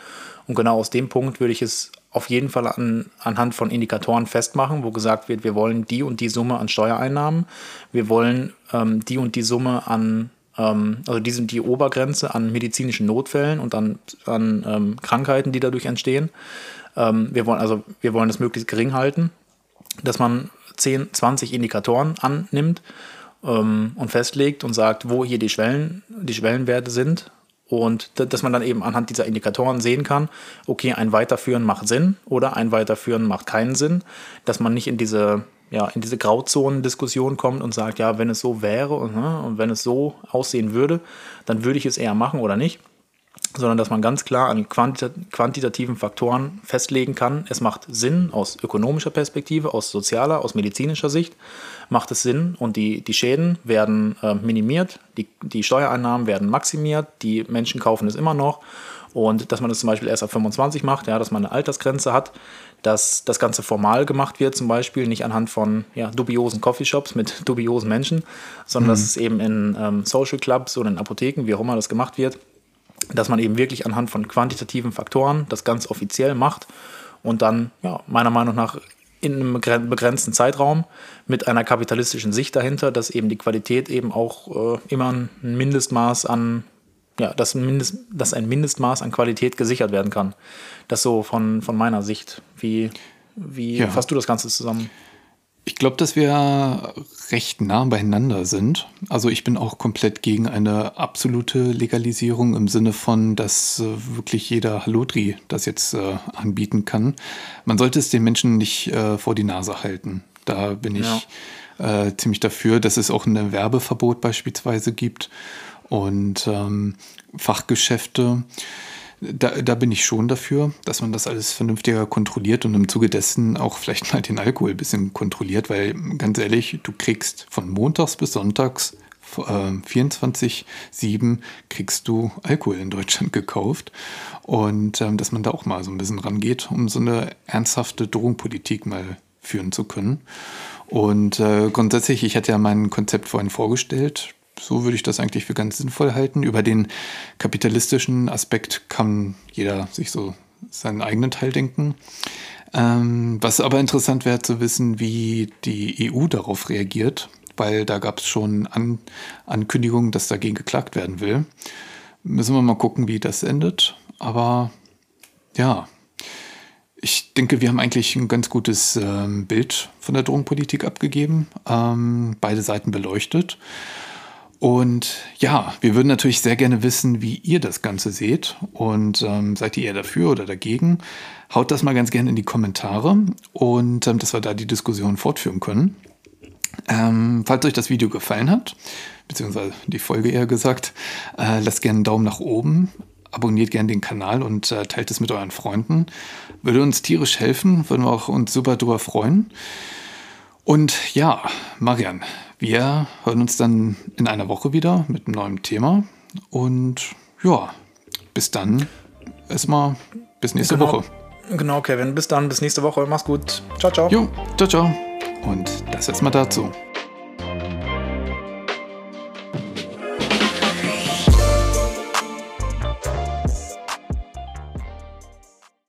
Und genau aus dem Punkt würde ich es auf jeden Fall an, anhand von Indikatoren festmachen, wo gesagt wird, wir wollen die und die Summe an Steuereinnahmen, wir wollen ähm, die und die Summe an, ähm, also die sind die Obergrenze an medizinischen Notfällen und an, an ähm, Krankheiten, die dadurch entstehen. Ähm, wir wollen also wir wollen das möglichst gering halten, dass man 10, 20 Indikatoren annimmt ähm, und festlegt und sagt, wo hier die Schwellen, die Schwellenwerte sind und dass man dann eben anhand dieser Indikatoren sehen kann, okay, ein Weiterführen macht Sinn oder ein Weiterführen macht keinen Sinn, dass man nicht in diese, ja, in diese Grauzonen-Diskussion kommt und sagt, ja, wenn es so wäre und, ne, und wenn es so aussehen würde, dann würde ich es eher machen oder nicht sondern dass man ganz klar an quantitativen Faktoren festlegen kann, es macht Sinn aus ökonomischer Perspektive, aus sozialer, aus medizinischer Sicht, macht es Sinn und die, die Schäden werden äh, minimiert, die, die Steuereinnahmen werden maximiert, die Menschen kaufen es immer noch und dass man das zum Beispiel erst ab 25 macht, ja, dass man eine Altersgrenze hat, dass das Ganze formal gemacht wird, zum Beispiel nicht anhand von ja, dubiosen Coffeeshops mit dubiosen Menschen, sondern mhm. dass es eben in ähm, Social Clubs oder in Apotheken, wie auch immer das gemacht wird, dass man eben wirklich anhand von quantitativen Faktoren das ganz offiziell macht und dann, ja, meiner Meinung nach in einem begrenzten Zeitraum mit einer kapitalistischen Sicht dahinter, dass eben die Qualität eben auch äh, immer ein Mindestmaß an, ja, dass ein, Mindest, dass ein Mindestmaß an Qualität gesichert werden kann. Das so von, von meiner Sicht. Wie, wie ja. fasst du das Ganze zusammen? Ich glaube, dass wir recht nah beieinander sind. Also ich bin auch komplett gegen eine absolute Legalisierung im Sinne von, dass äh, wirklich jeder Halotri das jetzt äh, anbieten kann. Man sollte es den Menschen nicht äh, vor die Nase halten. Da bin ich ja. äh, ziemlich dafür, dass es auch ein Werbeverbot beispielsweise gibt und ähm, Fachgeschäfte da, da bin ich schon dafür, dass man das alles vernünftiger kontrolliert und im Zuge dessen auch vielleicht mal den Alkohol ein bisschen kontrolliert, weil ganz ehrlich, du kriegst von montags bis sonntags äh, 24-7 kriegst du Alkohol in Deutschland gekauft. Und ähm, dass man da auch mal so ein bisschen rangeht, um so eine ernsthafte Drogenpolitik mal führen zu können. Und äh, grundsätzlich, ich hatte ja mein Konzept vorhin vorgestellt so würde ich das eigentlich für ganz sinnvoll halten. Über den kapitalistischen Aspekt kann jeder sich so seinen eigenen Teil denken. Ähm, was aber interessant wäre zu wissen, wie die EU darauf reagiert, weil da gab es schon An Ankündigungen, dass dagegen geklagt werden will. Müssen wir mal gucken, wie das endet. Aber ja, ich denke, wir haben eigentlich ein ganz gutes ähm, Bild von der Drogenpolitik abgegeben, ähm, beide Seiten beleuchtet. Und ja, wir würden natürlich sehr gerne wissen, wie ihr das Ganze seht. Und ähm, seid ihr eher dafür oder dagegen? Haut das mal ganz gerne in die Kommentare und ähm, dass wir da die Diskussion fortführen können. Ähm, falls euch das Video gefallen hat, beziehungsweise die Folge eher gesagt, äh, lasst gerne einen Daumen nach oben, abonniert gerne den Kanal und äh, teilt es mit euren Freunden. Würde uns tierisch helfen, würden wir auch uns super drüber freuen. Und ja, Marian, wir hören uns dann in einer Woche wieder mit einem neuen Thema. Und ja, bis dann. Erstmal bis nächste genau, Woche. Genau, Kevin. Bis dann, bis nächste Woche. Mach's gut. Ciao, ciao. Jo, ciao, ciao. Und das erstmal dazu.